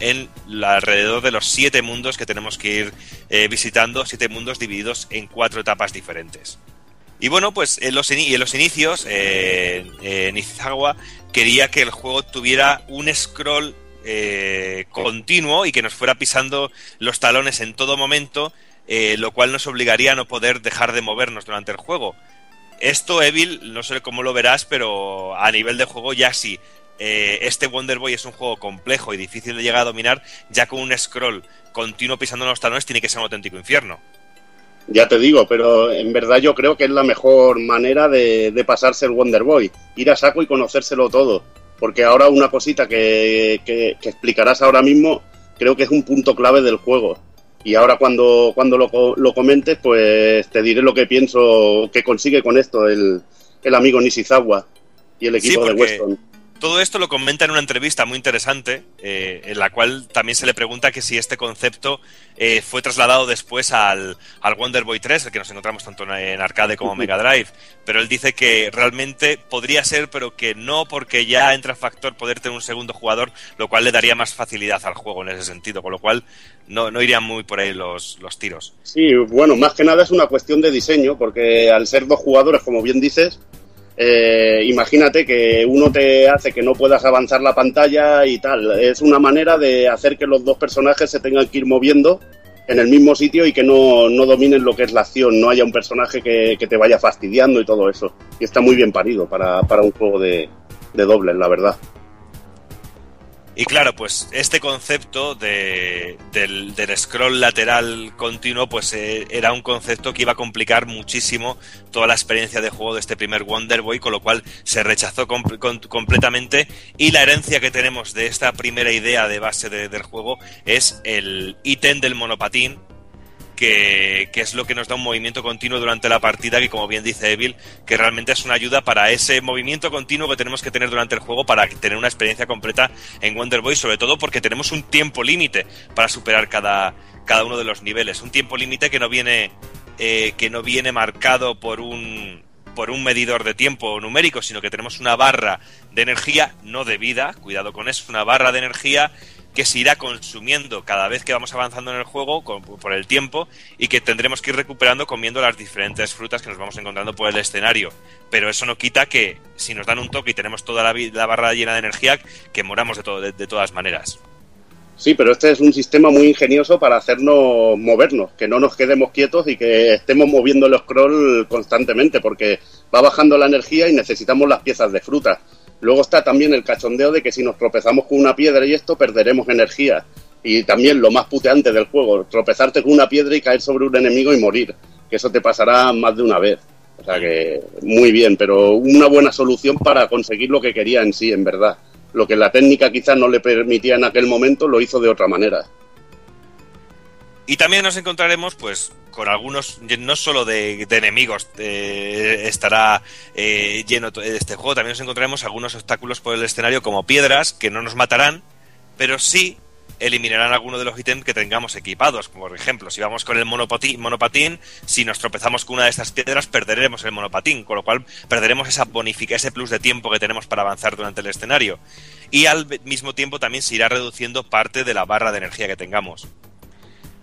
en alrededor de los siete mundos que tenemos que ir eh, visitando, siete mundos divididos en cuatro etapas diferentes. Y bueno, pues en los, en los inicios, eh, eh, Nizawa quería que el juego tuviera un scroll eh, continuo y que nos fuera pisando los talones en todo momento, lo cual nos obligaría a no poder dejar de movernos durante el juego. Esto, Evil, no sé cómo lo verás, pero a nivel de juego ya sí eh, este Wonder Boy es un juego complejo y difícil de llegar a dominar, ya con un scroll continuo pisando los talones tiene que ser un auténtico infierno. Ya te digo, pero en verdad yo creo que es la mejor manera de, de pasarse el Wonder Boy. Ir a saco y conocérselo todo. Porque ahora una cosita que, que- que explicarás ahora mismo creo que es un punto clave del juego. Y ahora cuando, cuando lo, lo comentes, pues te diré lo que pienso que consigue con esto el, el amigo Nishizawa y el Sí, equipo de Weston. Todo esto lo comenta en una entrevista muy interesante, eh, en la cual también se le pregunta que si este concepto eh, fue trasladado después al, al Wonder Boy 3, el que nos encontramos tanto en- arcade como Mega Drive. Pero él dice que realmente podría ser, pero que no, porque ya entra factor poder tener un segundo jugador, lo cual le daría más facilidad al juego en ese sentido, con lo cual no, no irían muy por ahí los, los tiros. Sí, bueno, más que nada es una cuestión de diseño, porque al ser dos jugadores, como bien dices, eh, imagínate que uno te hace que no puedas avanzar la pantalla y tal. Es una manera de hacer que los dos personajes se tengan que ir moviendo en el mismo sitio y que no, no dominen lo que es la acción, no haya un personaje que, te vaya fastidiando y todo eso. Y está muy bien parido para, para un juego de, de dobles, la verdad. Y claro, pues este concepto de, del, del scroll lateral continuo, pues eh, era un concepto que iba a complicar muchísimo toda la experiencia de juego de este primer Wonder Boy, con lo cual se rechazó completamente. Y la herencia que tenemos de esta primera idea de base de- del juego es el ítem del monopatín, que, es lo que nos da un movimiento continuo durante la partida, que como bien dice Evil, que realmente es una ayuda para ese movimiento continuo que tenemos que tener durante el juego para tener una experiencia completa en Wonder Boy, sobre todo porque tenemos un tiempo límite para superar cada, cada uno de los niveles. Un tiempo límite que no viene, eh, que no viene marcado por un por un medidor de tiempo numérico, sino que tenemos una barra de energía, no de vida, cuidado con eso, una barra de energía que se irá consumiendo cada vez que vamos avanzando en el juego con- por el tiempo y que tendremos que ir recuperando comiendo las diferentes frutas que nos vamos encontrando por el escenario. Pero eso no quita que si nos dan un toque y tenemos toda la, barra llena de energía, que moramos de, de- todas maneras. Sí, pero este es un sistema muy ingenioso para hacernos movernos, que no nos quedemos quietos y que estemos moviendo el scroll constantemente, porque va bajando la energía y necesitamos las piezas de fruta. Luego está también el cachondeo de que si nos tropezamos con una piedra y esto, perderemos energía. Y también lo más puteante del juego, tropezarte con una piedra y caer sobre un enemigo y morir, que eso te pasará más de una vez. O sea que muy bien, pero una buena solución para conseguir lo que quería en sí, en verdad. Lo que la técnica quizás no le permitía en aquel momento, lo hizo de otra manera. Y también nos encontraremos, pues, con algunos, no solo de, enemigos eh, estará eh, lleno este juego, también nos encontraremos algunos obstáculos por el escenario como piedras que no nos matarán, pero sí eliminarán algunos de los ítems que tengamos equipados. Como por ejemplo, si vamos con el monopatín, monopatín, si nos tropezamos con una de estas piedras, perderemos el monopatín, con lo cual perderemos esa bonifica, ese plus de tiempo que tenemos para avanzar durante el escenario. Y al mismo tiempo también se irá reduciendo parte de la barra de energía que tengamos.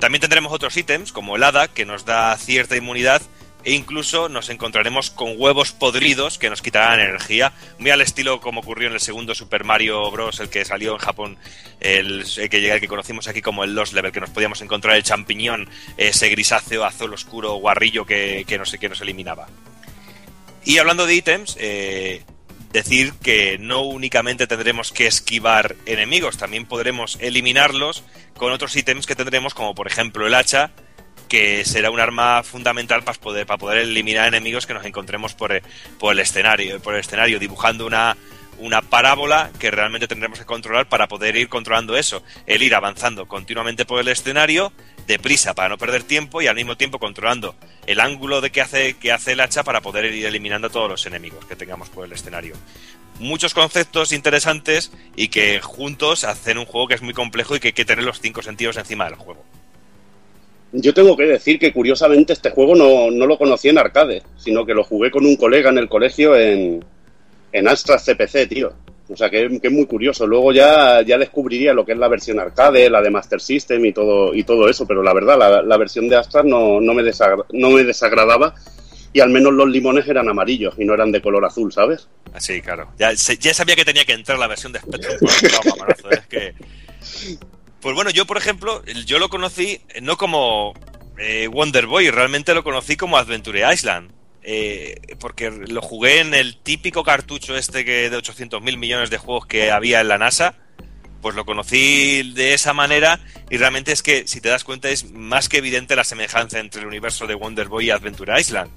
También tendremos otros ítems, como el hada, que nos da cierta inmunidad, e incluso nos encontraremos con huevos podridos que nos quitarán energía, muy al estilo como ocurrió en el segundo Super Mario Bros., el que salió en Japón, el, que, el que conocimos aquí como el Lost Level, que nos podíamos encontrar el champiñón, ese grisáceo, azul oscuro, guarrillo que, que, nos, que nos eliminaba. Y hablando de ítems, eh, decir que no únicamente tendremos que esquivar enemigos, también podremos eliminarlos con otros ítems que tendremos, como por ejemplo el hacha, que será un arma fundamental para poder, para poder eliminar enemigos que nos encontremos por, el- por el escenario, por el escenario, dibujando una, una parábola que realmente tendremos que controlar para poder ir controlando eso, el ir avanzando continuamente por el escenario, deprisa para no perder tiempo y al mismo tiempo controlando el ángulo de que hace, que hace el hacha para poder ir eliminando a todos los enemigos que tengamos por el escenario. Muchos conceptos interesantes y que juntos hacen un juego que es muy complejo y que hay que tener los cinco sentidos encima del juego. Yo tengo que decir que curiosamente este juego no, no lo conocí en arcade, sino que lo jugué con un colega en el colegio en, en Astra CPC, tío. O sea que, es muy curioso. Luego ya, ya descubriría lo que es la versión arcade, la de Master System y todo, y todo eso, pero la verdad, la, versión de Astra no, no, me no me desagradaba y al menos los limones eran amarillos y no eran de color azul, ¿sabes? Así, claro. Ya, ya sabía que tenía que entrar la versión de Spectrum. Pues bueno, yo por ejemplo, yo lo conocí eh, no como eh, Wonder Boy, realmente lo conocí como Adventure Island. Eh, porque lo jugué en el típico cartucho este que de 800 mil millones de juegos que había en la NASA, pues lo conocí de esa manera y realmente es que, si te das cuenta, es más que evidente la semejanza entre el universo de Wonder Boy y Adventure Island.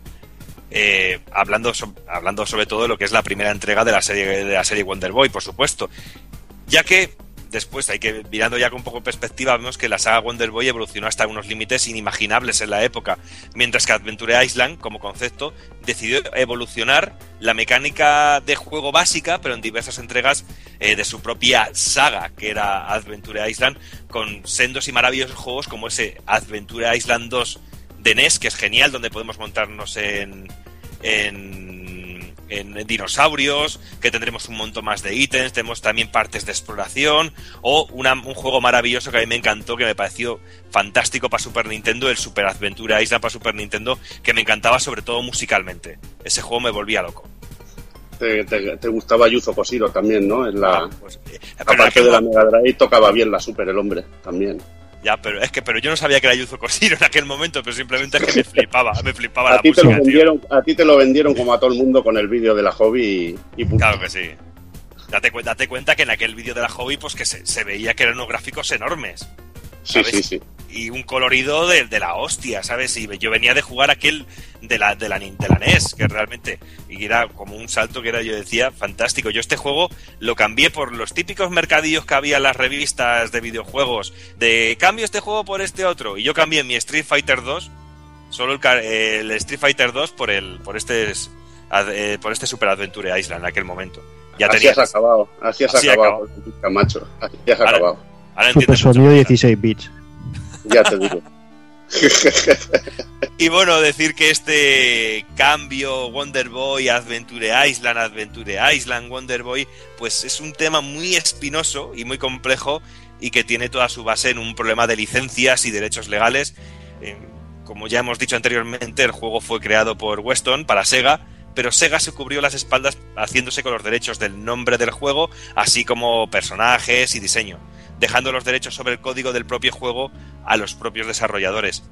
Eh, hablando, hablando sobre todo de lo que es la primera entrega de la serie de la serie Wonder Boy, por supuesto. Ya que después hay que mirando ya con un poco de perspectiva vemos que la saga Wonder Boy evolucionó hasta unos límites inimaginables en la época, mientras que Adventure Island como concepto decidió evolucionar la mecánica de juego básica, pero en diversas entregas eh, de su propia saga, que era Adventure Island, con sendos y maravillosos juegos como ese Adventure Island 2 de NES, que es genial, donde podemos montarnos en, en, en dinosaurios, que tendremos un montón más de ítems, tenemos también partes de exploración, o una- un juego maravilloso que a mí me encantó, que me pareció fantástico para Super Nintendo, el Super Adventure Island para Super Nintendo, que me encantaba sobre todo musicalmente. Ese juego me volvía loco. Te, te- te gustaba Yuzo Koshiro también, ¿no? En la, Pues, eh, aparte de la Mega Drive tocaba bien la Super el hombre también. Ya, pero es que pero yo no sabía que era Yuzo Koshiro en aquel momento, pero simplemente es que me flipaba, me flipaba A la ti, te lo música, tío. vendieron, a ti te lo vendieron como a todo el mundo con el vídeo de la hobby y, y punto. Claro que sí. Date, date cuenta que en aquel vídeo de la hobby, pues que se, se veía que eran unos gráficos enormes. Sí, ¿sabes? sí, sí. Y un colorido de, de la hostia, ¿sabes? Y yo venía de jugar aquel de la, de la, de la NES, que realmente, y era como un salto que era, yo decía, fantástico. Yo este juego lo cambié por los típicos mercadillos que había en las revistas de videojuegos, de cambio este juego por este otro. Y yo cambié mi Street Fighter 2, solo el, Street Fighter 2 por el, por este, eh, por este Super Adventure Island en aquel momento. Ya así tenías- has acabado, así has Así acabado, Camacho. Así has acabado. Ahora Super entiendes mucho sonido más. 16 bits. Ya te digo. Y bueno, decir que este cambio Wonder Boy, Adventure Island, Adventure Island, Wonder Boy, pues es un tema muy espinoso y muy complejo y que tiene toda su base en un problema de licencias y derechos legales. Eh, como ya hemos dicho anteriormente, el juego fue creado por Weston para Sega, pero Sega se cubrió las espaldas haciéndose con los derechos del nombre del juego, así como personajes y diseño, dejando los derechos sobre el código del propio juego a los propios desarrolladores.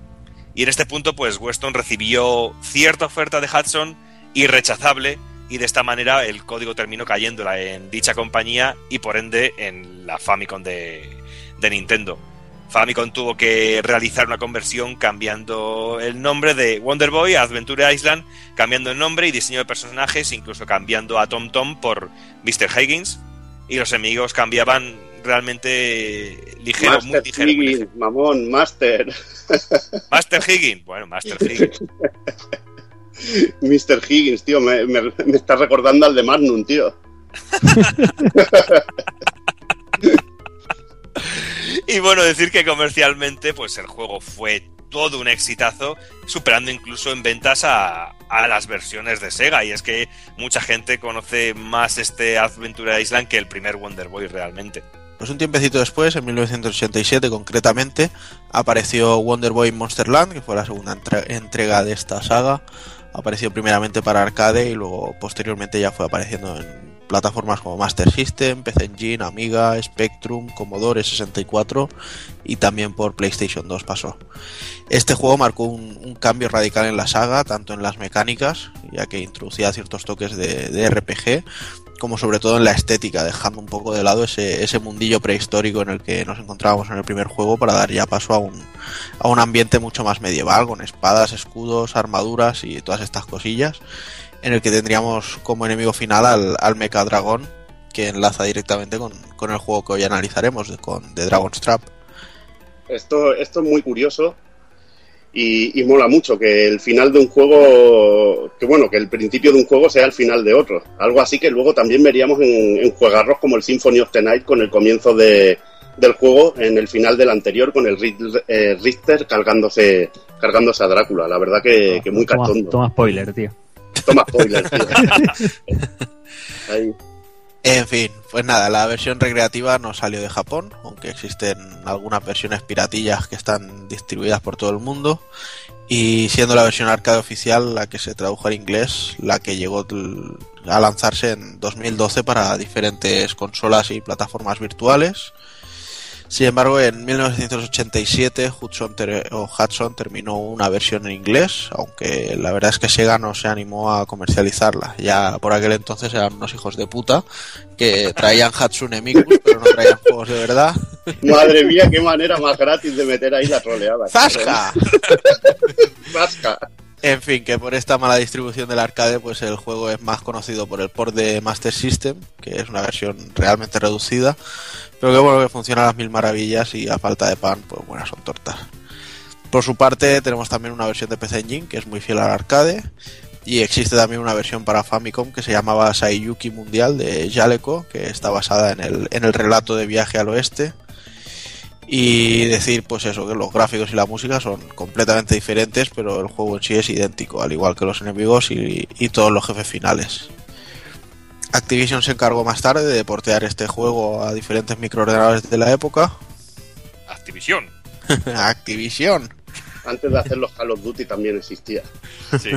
Y en este punto, pues Weston recibió cierta oferta de Hudson irrechazable y de esta manera el código terminó cayendo en dicha compañía y por ende en la Famicom de, de Nintendo. Famicom tuvo que realizar una conversión cambiando el nombre de Wonder Boy a Adventure Island, cambiando el nombre y diseño de personajes, incluso cambiando a Tom Tom por Mr. Higgins. Y los enemigos cambiaban realmente ligero, muy Master muy ligero. Higgins, mamón, Master. Master Higgins, bueno, Master Higgins. Mr. Higgins, tío, me, me, me está recordando al de Magnum, tío. Y bueno, decir que comercialmente, pues el juego fue todo un exitazo, superando incluso en ventas a, a las versiones de Sega. Y es que mucha gente conoce más este Adventure Island que el primer Wonder Boy realmente. Pues un tiempecito después, en 1987 concretamente, apareció Wonder Boy Monster Land, que fue la segunda entre- entrega de esta saga. Apareció primeramente para arcade y luego posteriormente ya fue apareciendo en plataformas como Master System, PC Engine, Amiga, Spectrum, Commodore 64 y también por PlayStation 2 pasó. Este juego marcó un, cambio radical en la saga, tanto en las mecánicas, ya que introducía ciertos toques de RPG, como sobre todo en la estética, dejando un poco de lado ese, ese mundillo prehistórico en el que nos encontrábamos en el primer juego para dar ya paso a un, a un ambiente mucho más medieval, con espadas, escudos, armaduras y todas estas cosillas, en el que tendríamos como enemigo final al, al Mecha Dragón, que enlaza directamente con, con el juego que hoy analizaremos, con The Dragon's Trap. Esto, esto es muy curioso y, y mola mucho que el final de un juego, que bueno, que el principio de un juego sea el final de otro. Algo así que luego también veríamos en, en juegarros como el Symphony of the Night con el comienzo de, del juego en el final del anterior con el eh, Richter cargándose, cargándose a Drácula. La verdad que, que muy toma, cachondo. toma spoiler, tío. Toma spoiler, tío. Ahí. En fin, pues nada, la versión recreativa no salió de Japón, aunque existen algunas versiones piratillas que están distribuidas por todo el mundo. Y siendo la versión arcade oficial la que se tradujo al inglés, la que llegó a lanzarse en 2012 para diferentes consolas y plataformas virtuales. Sin embargo, en 1987 Hudson, ter- o Hudson terminó una versión en inglés, aunque la verdad es que Sega no se animó a comercializarla. Ya por aquel entonces eran unos hijos de puta que traían Hatsune Miku, pero no traían juegos de verdad. Madre mía, qué manera más gratis de meter ahí la troleada. ¡Zasca! ¡Zasca! En fin, que por esta mala distribución del arcade, pues el juego es más conocido por el port de Master System, que es una versión realmente reducida, pero que bueno, que funciona a las mil maravillas y a falta de pan, pues buenas son tortas. Por su parte, tenemos también una versión de PC Engine, que es muy fiel al arcade, y existe también una versión para Famicom que se llamaba Saiyuki Mundial de Jaleco, que está basada en el, en el relato de viaje al oeste. Y decir, pues eso, que los gráficos y la música son completamente diferentes, pero el juego en sí es idéntico, al igual que los enemigos y, y todos los jefes finales. Activision se encargó más tarde de portear este juego a diferentes microordenadores de la época. Activision. Activision. Antes de hacer los Call of Duty también existía. Sí.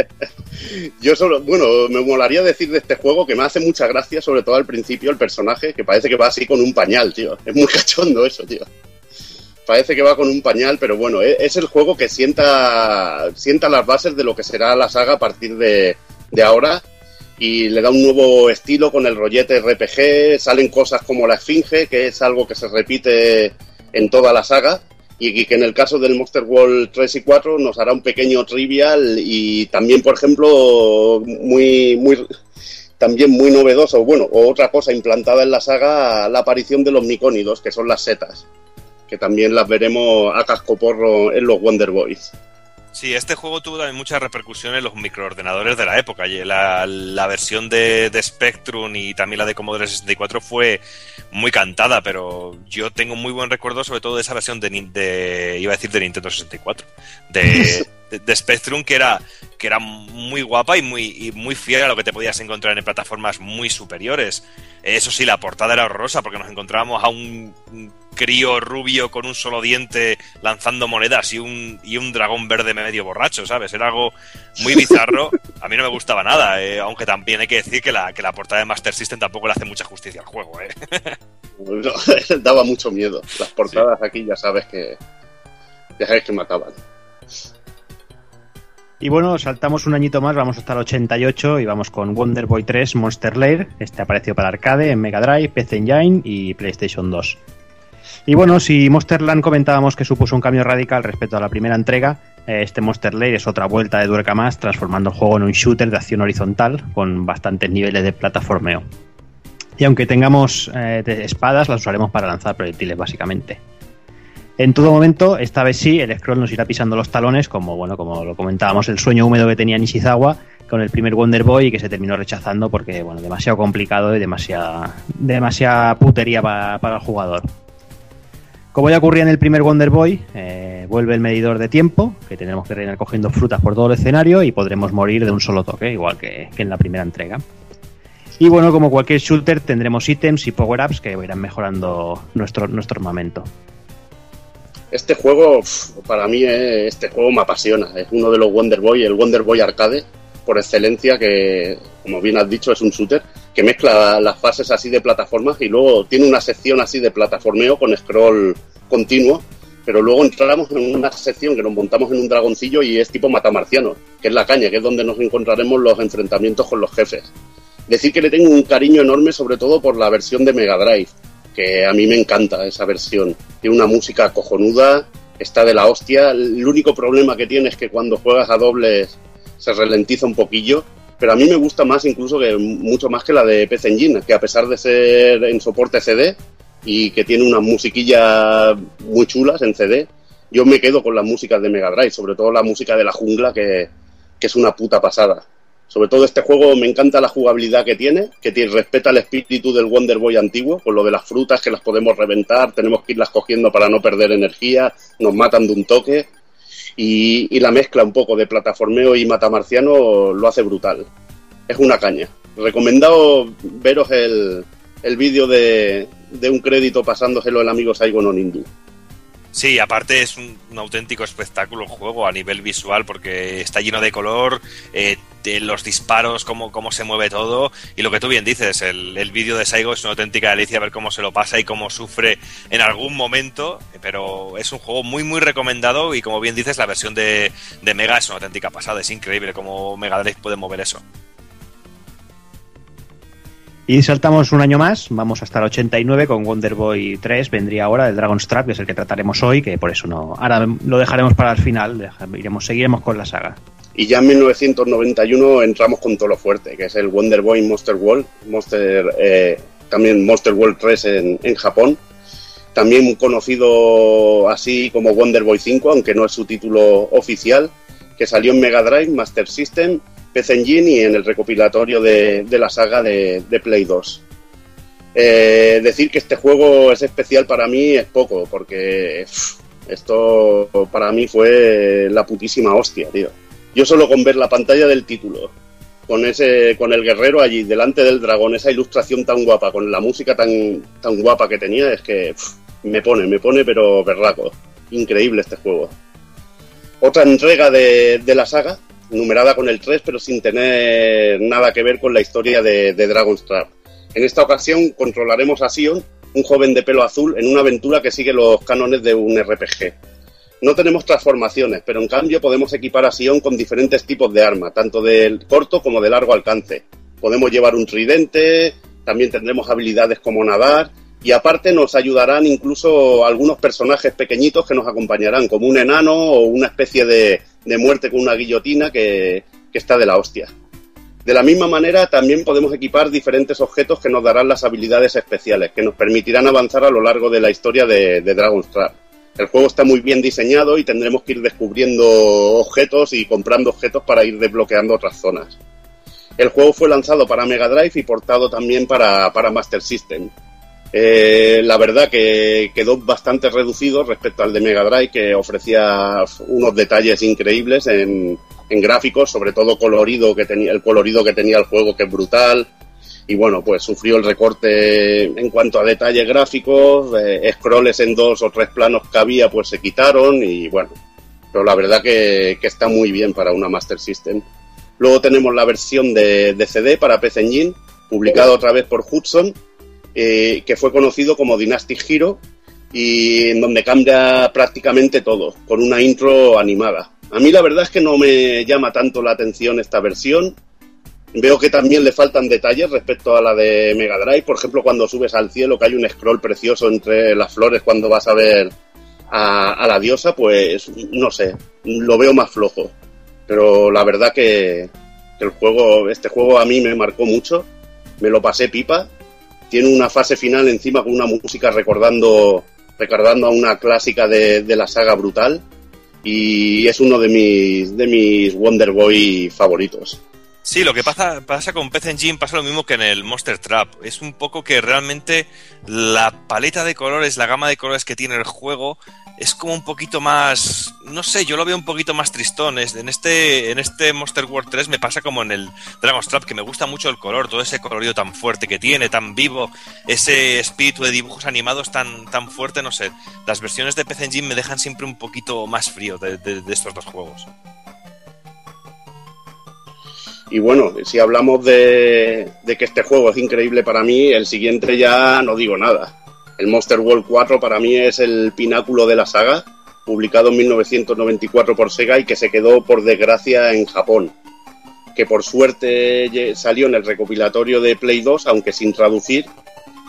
Yo solo, bueno, me molaría decir de este juego que me hace mucha gracia, sobre todo al principio, el personaje, que parece que va así con un pañal, tío. Es muy cachondo eso, tío. Parece que va con un pañal, pero bueno, e- es el juego que sienta, sienta las bases de lo que será la saga a partir de, de ahora y le da un nuevo estilo con el rollete RPG, salen cosas como la Esfinge, que es algo que se repite en toda la saga, y que en el caso del Monster World 3 y 4 nos hará un pequeño trivial y también, por ejemplo, muy, muy, también muy novedoso, bueno, o otra cosa implantada en la saga, la aparición de los micónidos, que son las setas, que también las veremos a cascoporro en los Wonder Boys. Sí, este juego tuvo también mucha repercusión en los microordenadores de la época. La, la versión de, de Spectrum y también la de Commodore 64 fue muy cantada, pero yo tengo muy buen recuerdo sobre todo de esa versión de, de iba a decir de Nintendo 64, de, de, de Spectrum que era que era muy guapa y muy y muy fiel a lo que te podías encontrar en plataformas muy superiores. Eso sí, la portada era horrorosa porque nos encontrábamos a un, un crío rubio con un solo diente lanzando monedas y un, y un dragón verde medio borracho, ¿sabes? Era algo muy bizarro. A mí no me gustaba nada, eh, aunque también hay que decir que la, que la portada de Master System tampoco le hace mucha justicia al juego, ¿eh? No, daba mucho miedo. Las portadas aquí ya sabes que ya sabes que mataban. Y bueno, saltamos un añito más, vamos hasta el 88 y vamos con Wonder Boy 3 Monster Lair. Este apareció para arcade en Mega Drive, PC Engine y PlayStation 2. Y bueno, si Monster Land comentábamos que supuso un cambio radical respecto a la primera entrega, eh, este Monster Lair es otra vuelta de Duerca más, transformando el juego en un shooter de acción horizontal con bastantes niveles de plataformeo. Y aunque tengamos eh, espadas, las usaremos para lanzar proyectiles básicamente. En todo momento, esta vez sí, el scroll nos irá pisando los talones, como bueno, como lo comentábamos, el sueño húmedo que tenía Nishizawa con el primer Wonder Boy y que se terminó rechazando porque bueno, demasiado complicado y demasiada, demasiada putería para, para el jugador. Como ya ocurría en el primer Wonder Boy, eh, vuelve el medidor de tiempo, que tendremos que reinar cogiendo frutas por todo el escenario y podremos morir de un solo toque, igual que, en la primera entrega. Y bueno, como cualquier shooter, tendremos ítems y power-ups que irán mejorando nuestro, nuestro armamento. Este juego, para mí, eh, este juego me apasiona. Es uno de los Wonder Boy, el Wonder Boy Arcade, por excelencia, que, como bien has dicho, es un shooter que mezcla las fases así de plataformas y luego tiene una sección así de plataformeo con scroll continuo. Pero luego entramos en una sección que nos montamos en un dragoncillo y es tipo matamarciano, que es la caña, que es donde nos encontraremos los enfrentamientos con los jefes. Decir que le tengo un cariño enorme, sobre todo por la versión de Mega Drive, que a mí me encanta esa versión. Tiene una música cojonuda, está de la hostia. El único problema que tiene es que cuando juegas a dobles se ralentiza un poquillo, pero a mí me gusta más incluso que mucho más que la de PC Engine, que a pesar de ser en soporte CD y que tiene unas musiquillas muy chulas en CD, yo me quedo con las músicas de Mega Drive, sobre todo la música de la jungla, que, que es una puta pasada. Sobre todo este juego me encanta la jugabilidad que tiene, que respeta el espíritu del Wonder Boy antiguo, con lo de las frutas que las podemos reventar, tenemos que irlas cogiendo para no perder energía, nos matan de un toque. Y, la mezcla un poco de plataformeo y matamarciano lo hace brutal. Es una caña. Recomendado veros el, el vídeo de, un crédito pasándoselo el amigo Saigon Onindu. Sí, aparte es un, auténtico espectáculo el juego a nivel visual porque está lleno de color, eh, de los disparos, cómo, cómo se mueve todo y lo que tú bien dices, el, el vídeo de Saigo es una auténtica delicia ver cómo se lo pasa y cómo sufre en algún momento, pero es un juego muy muy recomendado y como bien dices la versión de, de Mega es una auténtica pasada, es increíble cómo Mega Drive puede mover eso. Y saltamos un año más, vamos hasta el 89 con Wonder Boy 3, vendría ahora el Dragon's Trap, que es el que trataremos hoy, que por eso no, ahora lo dejaremos para el final, iremos, seguiremos con la saga. Y ya en 1991 entramos con todo lo fuerte, que es el Wonder Boy Monster World, Monster, eh, también Monster World 3 en, en Japón. También conocido así como Wonder Boy 5, aunque no es su título oficial, que salió en Mega Drive, Master System, PC Engine y en el recopilatorio de, la saga de, Play 2. Eh, decir que este juego es especial para mí es poco, porque esto para mí fue la putísima hostia, tío. Yo solo con ver la pantalla del título, con ese, con el guerrero allí delante del dragón, esa ilustración tan guapa, con la música tan, tan guapa que tenía, es que me pone, me pone, pero berraco. Increíble este juego. Otra entrega de la saga, numerada con el 3, pero sin tener nada que ver con la historia de, de Dragon's Trap. En esta ocasión controlaremos a Sion, un joven de pelo azul, en una aventura que sigue los cánones de un RPG. No tenemos transformaciones, pero en cambio podemos equipar a Sion con diferentes tipos de arma, tanto del corto como de largo alcance. Podemos llevar un tridente, también tendremos habilidades como nadar, y aparte nos ayudarán incluso algunos personajes pequeñitos que nos acompañarán, como un enano o una especie de, de muerte con una guillotina que, que está de la hostia. De la misma manera, también podemos equipar diferentes objetos que nos darán las habilidades especiales, que nos permitirán avanzar a lo largo de la historia de, de Dragon's Trap. El juego está muy bien diseñado y tendremos que ir descubriendo objetos y comprando objetos para ir desbloqueando otras zonas. El juego fue lanzado para Mega Drive y portado también para, para Master System. Eh, la verdad que quedó bastante reducido respecto al de Mega Drive, que ofrecía unos detalles increíbles en, en gráficos, sobre todo colorido que tenía, el colorido que tenía el juego, que es brutal. Y bueno, pues sufrió el recorte en cuanto a detalles gráficos, eh, scrolls en dos o tres planos que había, pues se quitaron y bueno, pero la verdad que, que está muy bien para una Master System. Luego tenemos la versión de, de CD para PC Engine, publicada otra vez por Hudson, eh, que fue conocido como Dynastic Hero y en donde cambia prácticamente todo, con una intro animada. A mí la verdad es que no me llama tanto la atención esta versión. Veo que también le faltan detalles respecto a la de Mega Drive. Por ejemplo, cuando subes al cielo, que hay un scroll precioso entre las flores cuando vas a ver a, a la diosa, pues no sé, lo veo más flojo. Pero la verdad que, que el juego, este juego a mí me marcó mucho. Me lo pasé pipa tiene una fase final encima con una música recordando, recordando a una clásica de, de, la saga brutal y es uno de mis, de mis Wonder Boy favoritos. Sí, lo que pasa, pasa con PC Engine pasa lo mismo que en el Monster Trap. Es un poco que realmente la paleta de colores, la gama de colores que tiene el juego es como un poquito más, no sé, yo lo veo un poquito más tristón. En este, en este Monster World 3 me pasa como en el Dragon's Trap, que me gusta mucho el color, todo ese colorido tan fuerte que tiene, tan vivo, ese espíritu de dibujos animados tan, tan fuerte, no sé. Las versiones de PC Engine me dejan siempre un poquito más frío de, de, estos dos juegos. Y bueno, si hablamos de, de, que este juego es increíble para mí, el siguiente ya no digo nada. El Monster World 4 para mí es el pináculo de la saga, publicado en 1994 por Sega y que se quedó por desgracia en Japón. Que por suerte salió en el recopilatorio de Play 2, aunque sin traducir,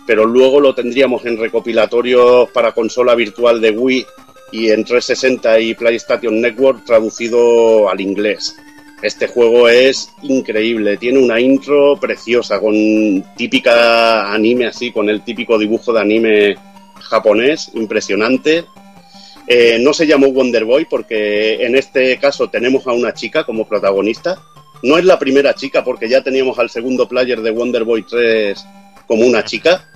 pero luego lo tendríamos en recopilatorios para consola virtual de Wii y en 360 y PlayStation Network traducido al inglés. Este juego es increíble, tiene una intro preciosa, con típica anime así, con el típico dibujo de anime japonés, impresionante. Eh, no se llamó Wonder Boy porque en este caso tenemos a una chica como protagonista. No es la primera chica porque ya teníamos al segundo player de Wonder Boy 3 como una chica,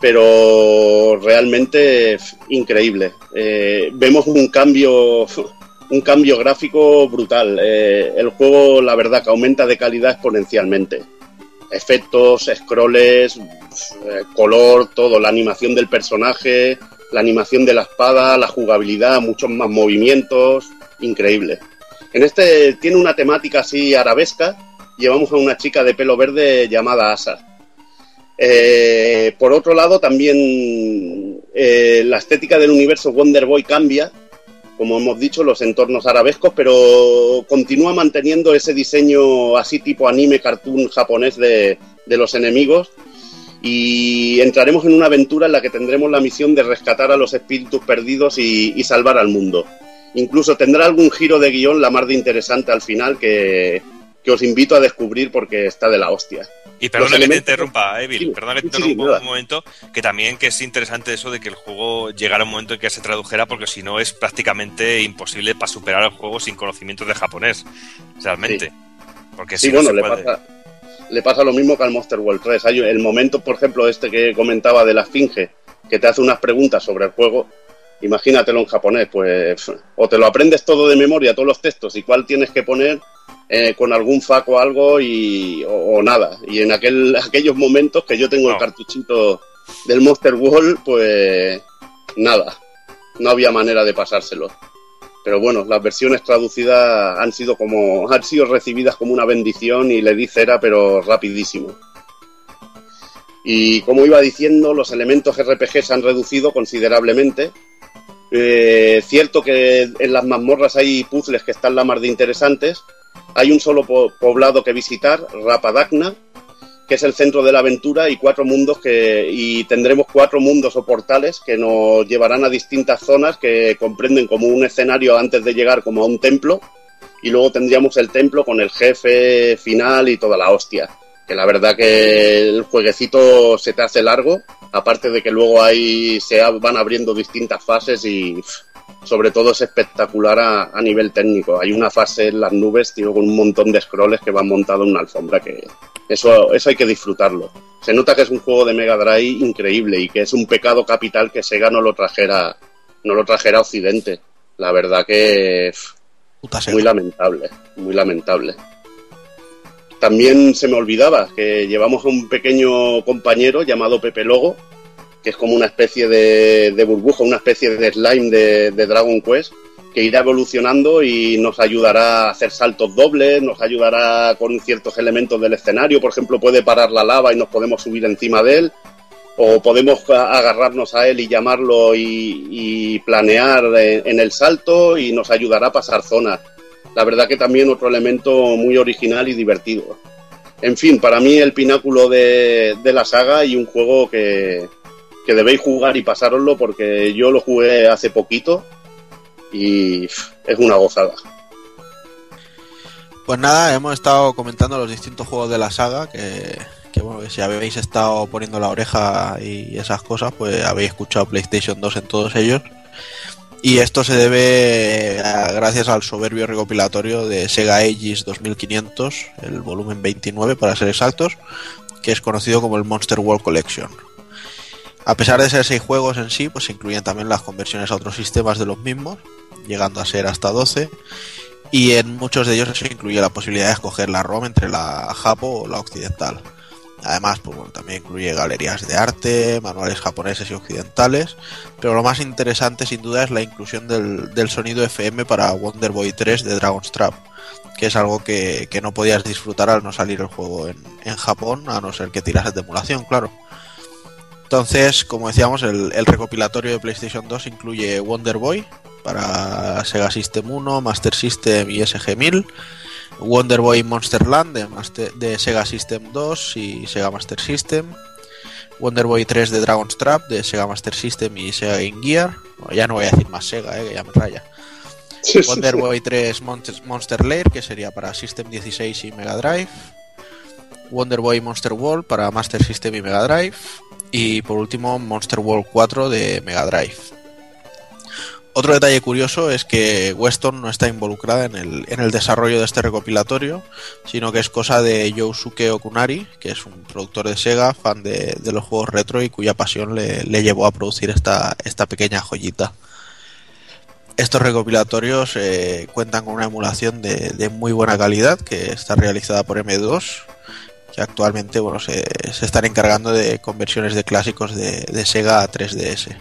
pero realmente increíble. Eh, vemos un cambio un cambio gráfico brutal. Eh, el juego, la verdad, que aumenta de calidad exponencialmente. Efectos, scrolls, eh, color, todo, la animación del personaje, la animación de la espada, la jugabilidad, muchos más movimientos, increíble. En este tiene una temática así arabesca, llevamos a una chica de pelo verde llamada Asa. Eh, por otro lado, también la estética del universo Wonder Boy cambia, como hemos dicho, los entornos arabescos, pero continúa manteniendo ese diseño así tipo anime cartoon japonés de, los enemigos y entraremos en una aventura en la que tendremos la misión de rescatar a los espíritus perdidos y, y salvar al mundo. Incluso tendrá algún giro de guion la más de interesante al final que, que os invito a descubrir porque está de la hostia. Y perdona que te interrumpa, Evil, Sí, perdona que te sí, interrumpa un momento, que también que es interesante eso de que el juego llegara un momento en que se tradujera, porque si no es prácticamente imposible para superar el juego sin conocimientos de japonés, realmente. Porque Sí, si no bueno, se le puede- pasa, le pasa lo mismo que al Monster World 3. Hay el momento, por ejemplo, este que comentaba de la Esfinge, que te hace unas preguntas sobre el juego. Imagínatelo en japonés, pues o te lo aprendes todo de memoria, todos los textos, y cuál tienes que poner eh, con algún FAQ o algo y, o, o nada. Y en aquel, aquellos momentos que yo tengo el cartuchito del Monster World, pues nada, no había manera de pasárselo. Pero bueno, las versiones traducidas han sido como han sido recibidas como una bendición y le di cera, pero rapidísimo. Y como iba diciendo, los elementos RPG se han reducido considerablemente. Eh, cierto que en las mazmorras hay puzzles que están la mar de interesantes. Hay un solo po- poblado que visitar, Rapadagna, que es el centro de la aventura y cuatro mundos que y tendremos cuatro mundos o portales que nos llevarán a distintas zonas que comprenden como un escenario antes de llegar como a un templo y luego tendríamos el templo con el jefe final y toda la hostia que la verdad que el jueguecito se te hace largo aparte de que luego ahí se van abriendo distintas fases y sobre todo es espectacular a, a nivel técnico hay una fase en las nubes tío con un montón de scrolls que van montados en una alfombra que eso, eso hay que disfrutarlo. Se nota que es un juego de Mega Drive increíble y que es un pecado capital que Sega no lo trajera, no lo trajera a Occidente. La verdad que Puta muy lamentable, muy lamentable. También se me olvidaba que llevamos a un pequeño compañero llamado Pepe Logo, que es como una especie de, de burbuja, una especie de slime de, Dragon Quest, que irá evolucionando y nos ayudará a hacer saltos dobles, nos ayudará con ciertos elementos del escenario, por ejemplo puede parar la lava y nos podemos subir encima de él, o podemos agarrarnos a él y llamarlo y, y planear en, en el salto y nos ayudará a pasar zonas. La verdad que también otro elemento muy original y divertido. En fin, para mí el pináculo de, de la saga y un juego que, que debéis jugar y pasároslo porque yo lo jugué hace poquito y es una gozada. Pues nada, hemos estado comentando los distintos juegos de la saga que, bueno, que si habéis estado poniendo la oreja y esas cosas, pues habéis escuchado PlayStation 2 en todos ellos. Y esto se debe a- gracias al soberbio recopilatorio de Sega Ages 2500, el volumen 29 para ser exactos, que es conocido como el Monster World Collection. A pesar de ser seis juegos en sí, pues se incluyen también las conversiones a otros sistemas de los mismos, llegando a ser hasta 12 y en muchos de ellos se incluye la posibilidad de escoger la ROM entre la Japo o la occidental. Además, pues bueno, también incluye galerías de arte, manuales japoneses y occidentales, pero lo más interesante sin duda es la inclusión del, sonido FM para Wonder Boy 3 de Dragon's Trap, que es algo que, que no podías disfrutar al no salir el juego en, en Japón, a no ser que tirases de emulación, claro. Entonces, como decíamos, el, el recopilatorio de PlayStation 2 incluye Wonder Boy para Sega System 1, Master System y SG-1000, Wonder Boy Monster Land de, Master- de Sega System 2 y Sega Master System, Wonder Boy 3 de Dragon's Trap de Sega Master System y Sega Game Gear. Bueno, ya no voy a decir más Sega, eh, que ya me raya. Wonder Boy 3 Monster, Monster Lair, que sería para System 16 y Mega Drive. Wonder Boy Monster World para Master System y Mega Drive. Y por último, Monster World 4 de Mega Drive. Otro detalle curioso es que Weston no está involucrada en el, en el desarrollo de este recopilatorio, sino que es cosa de Yosuke Okunari, que es un productor de Sega, fan de, los juegos retro y cuya pasión le, le llevó a producir esta, esta pequeña joyita. Estos recopilatorios eh, cuentan con una emulación de muy buena calidad que está realizada por M2, que actualmente bueno, se, están encargando de conversiones de clásicos de, Sega a 3DS.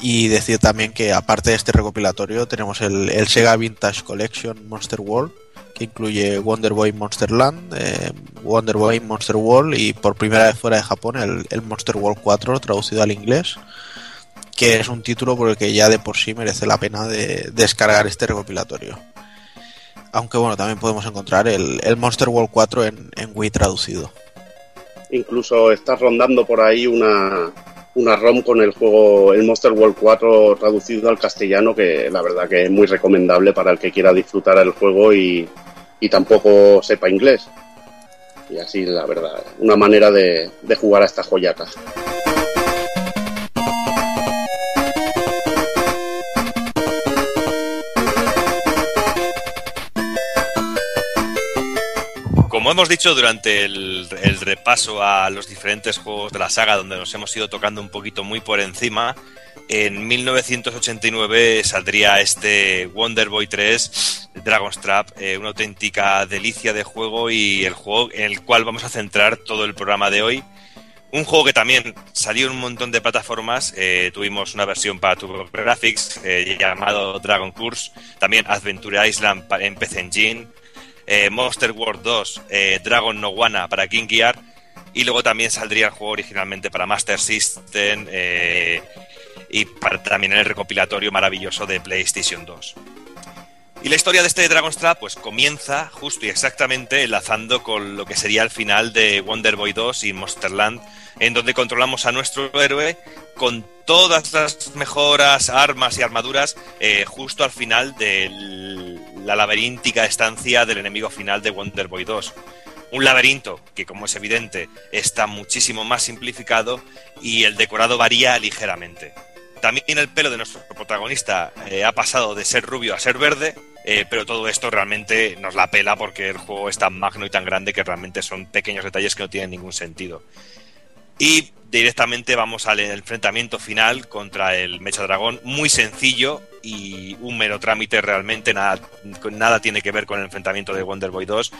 Y decir también que aparte de este recopilatorio tenemos el, el Sega Vintage Collection Monster World, que incluye Wonder Boy Monster Land, eh, Wonder Boy Monster World y por primera vez fuera de Japón el, el Monster World 4 traducido al inglés, que es un título por el que ya de por sí merece la pena de descargar este recopilatorio. Aunque bueno, también podemos encontrar el, el Monster World 4 en, en Wii traducido. Incluso está rondando por ahí una, una ROM con el juego, el Monster World 4 traducido al castellano, que la verdad que es muy recomendable para el que quiera disfrutar el juego y, y tampoco sepa inglés. Y así, la verdad, una manera de, de jugar a esta joyaca. Como hemos dicho durante el, repaso a los diferentes juegos de la saga, donde nos hemos ido tocando un poquito muy por encima, en 1989 saldría este Wonder Boy 3 Dragon's Trap, eh, una auténtica delicia de juego y el juego en el cual vamos a centrar todo el programa de hoy. Un juego que también salió en un montón de plataformas. Eh, tuvimos una versión para TurboGrafx eh, llamado Dragon Curse, también Adventure Island en PC Engine, eh, Monster World 2, eh, Dragon No Wanna para King Gear y luego también saldría el juego originalmente para Master System eh, y para, también el recopilatorio maravilloso de PlayStation 2. Y la historia de este Dragon's Trap pues comienza justo y exactamente enlazando con lo que sería el final de Wonder Boy 2 y Monsterland, en donde controlamos a nuestro héroe con todas las mejoras, armas y armaduras justo al final de la laberíntica estancia del enemigo final de Wonder Boy 2. Un laberinto que, como es evidente, está muchísimo más simplificado y el decorado varía ligeramente. También el pelo de nuestro protagonista eh, ha pasado de ser rubio a ser verde, eh, pero todo esto realmente nos la pela porque el juego es tan magno y tan grande que realmente son pequeños detalles que no tienen ningún sentido. Y directamente vamos al enfrentamiento final contra el Mecha Dragón, muy sencillo y un mero trámite realmente, nada, nada tiene que ver con el enfrentamiento de Wonder Boy 2.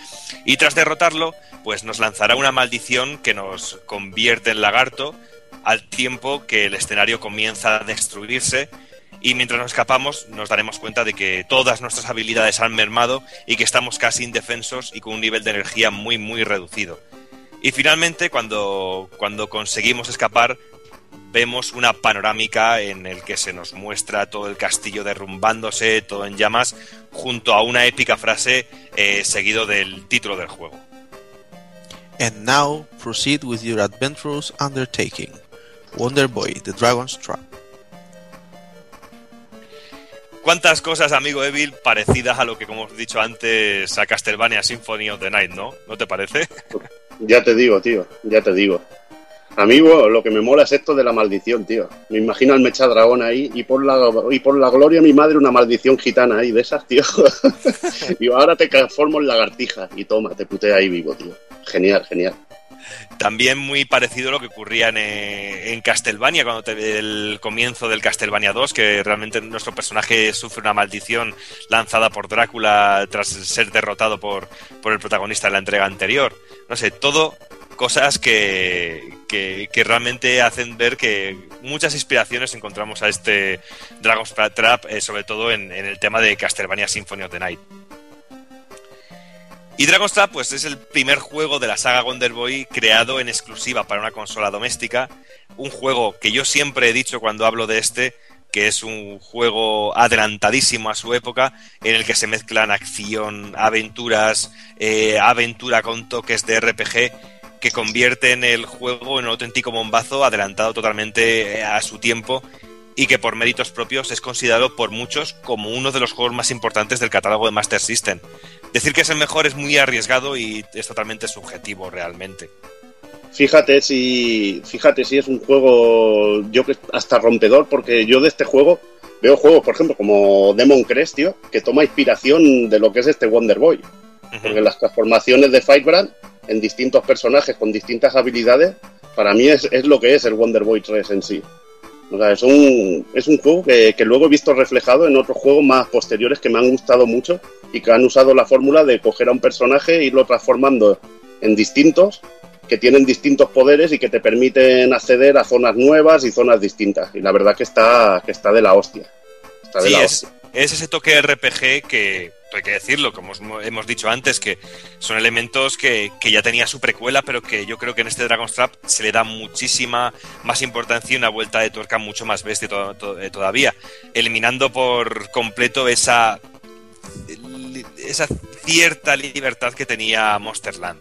Y tras derrotarlo, pues nos lanzará una maldición que nos convierte en lagarto al tiempo que el escenario comienza a destruirse y mientras nos escapamos nos daremos cuenta de que todas nuestras habilidades han mermado y que estamos casi indefensos y con un nivel de energía muy muy reducido. Y finalmente cuando, cuando conseguimos escapar vemos una panorámica en el que se nos muestra todo el castillo derrumbándose, todo en llamas, junto a una épica frase eh, seguido del título del juego. And now proceed with your adventurous undertaking. Wonder Boy, The Dragon's Trap. ¿Cuántas cosas, amigo Evil, parecidas a lo que, como hemos dicho antes, a Castlevania Symphony of the Night, ¿no? ¿No te parece? Ya te digo, tío, ya te digo. A mí bueno, lo que me mola es esto de la maldición, tío. Me imagino al Mecha Dragón ahí y por la, y por la gloria mi madre una maldición gitana ahí de esas, tío. y ahora te transformo en lagartija y toma, te putea ahí vivo, tío. Genial, genial. También muy parecido a lo que ocurría en, eh, en Castlevania, cuando te, el comienzo del Castlevania 2, que realmente nuestro personaje sufre una maldición lanzada por Drácula tras ser derrotado por, por el protagonista de la entrega anterior. No sé, todo cosas que, que, que, realmente hacen ver que muchas inspiraciones encontramos a este Dragon's Trap, eh, sobre todo en, en, el tema de Castlevania Symphony of the Night. Y Dragon's Trap pues, es el primer juego de la saga Wonder Boy creado en exclusiva para una consola doméstica. Un juego que yo siempre he dicho cuando hablo de este, que es un juego adelantadísimo a su época, en el que se mezclan acción, aventuras, eh, aventura con toques de RPG que convierten el juego en un auténtico bombazo adelantado totalmente a su tiempo y que por méritos propios es considerado por muchos como uno de los juegos más importantes del catálogo de Master System. Decir que es el mejor es muy arriesgado y es totalmente subjetivo realmente. Fíjate si, fíjate si es un juego, yo que hasta rompedor, porque yo de este juego veo juegos, por ejemplo, como Demon Crest, tío, que toma inspiración de lo que es este Wonder Boy. Uh -huh. Porque las transformaciones de Fightbrand en distintos personajes con distintas habilidades, para mí es, es, lo que es el Wonder Boy 3 en sí. O sea, es un, es un juego que, que, luego he visto reflejado en otros juegos más posteriores que me han gustado mucho y que han usado la fórmula de coger a un personaje e irlo transformando en distintos que tienen distintos poderes y que te permiten acceder a zonas nuevas y zonas distintas. Y la verdad que está, que está de la hostia. Está de Sí, la es, hostia. es ese toque RPG que, hay que decirlo, como os- hemos dicho antes, que son elementos que, que ya tenía su precuela, pero que yo creo que en este Dragon's Trap se le da muchísima más importancia y una vuelta de tuerca mucho más bestia to- to- eh, todavía, eliminando por completo esa, esa cierta libertad que tenía Monsterland.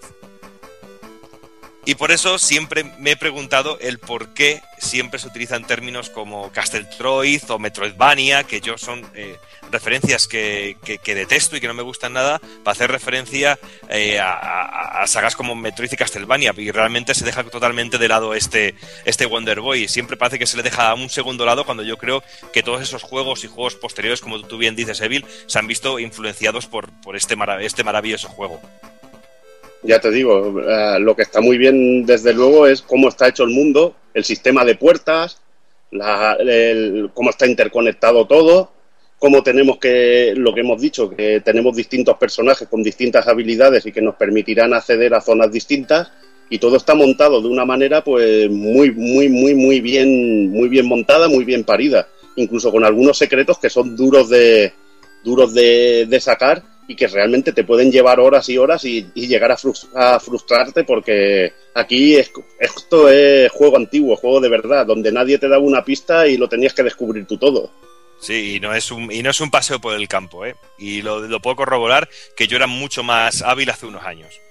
Y por eso siempre me he preguntado el por qué siempre se utilizan términos como Casteltroid o Metroidvania, que yo son eh, referencias que, que- detesto y que no me gustan nada, para hacer referencia eh, a, sagas como Metroid y Castlevania. Y realmente se deja totalmente de lado este, este Wonder Boy. Siempre parece que se le deja a un segundo lado cuando yo creo que todos esos juegos y juegos posteriores, como tú bien dices, Evil, se han visto influenciados por, por este, este maravilloso juego. Ya te digo, eh, lo que está muy bien desde luego es cómo está hecho el mundo, el sistema de puertas, la- el- cómo está interconectado todo, cómo tenemos que, lo que hemos dicho, que tenemos distintos personajes con distintas habilidades y que nos permitirán acceder a zonas distintas y todo está montado de una manera pues muy, muy, muy, muy bien, muy bien montada, muy bien parida, incluso con algunos secretos que son duros de, duros de sacar y que realmente te pueden llevar horas y horas y, llegar a frustrarte porque aquí es- esto es juego antiguo, juego de verdad, donde nadie te daba una pista y lo tenías que descubrir tú todo. Sí, y no es un, y no es un paseo por el campo, ¿eh? Y lo, lo puedo corroborar que yo era mucho más hábil hace unos años.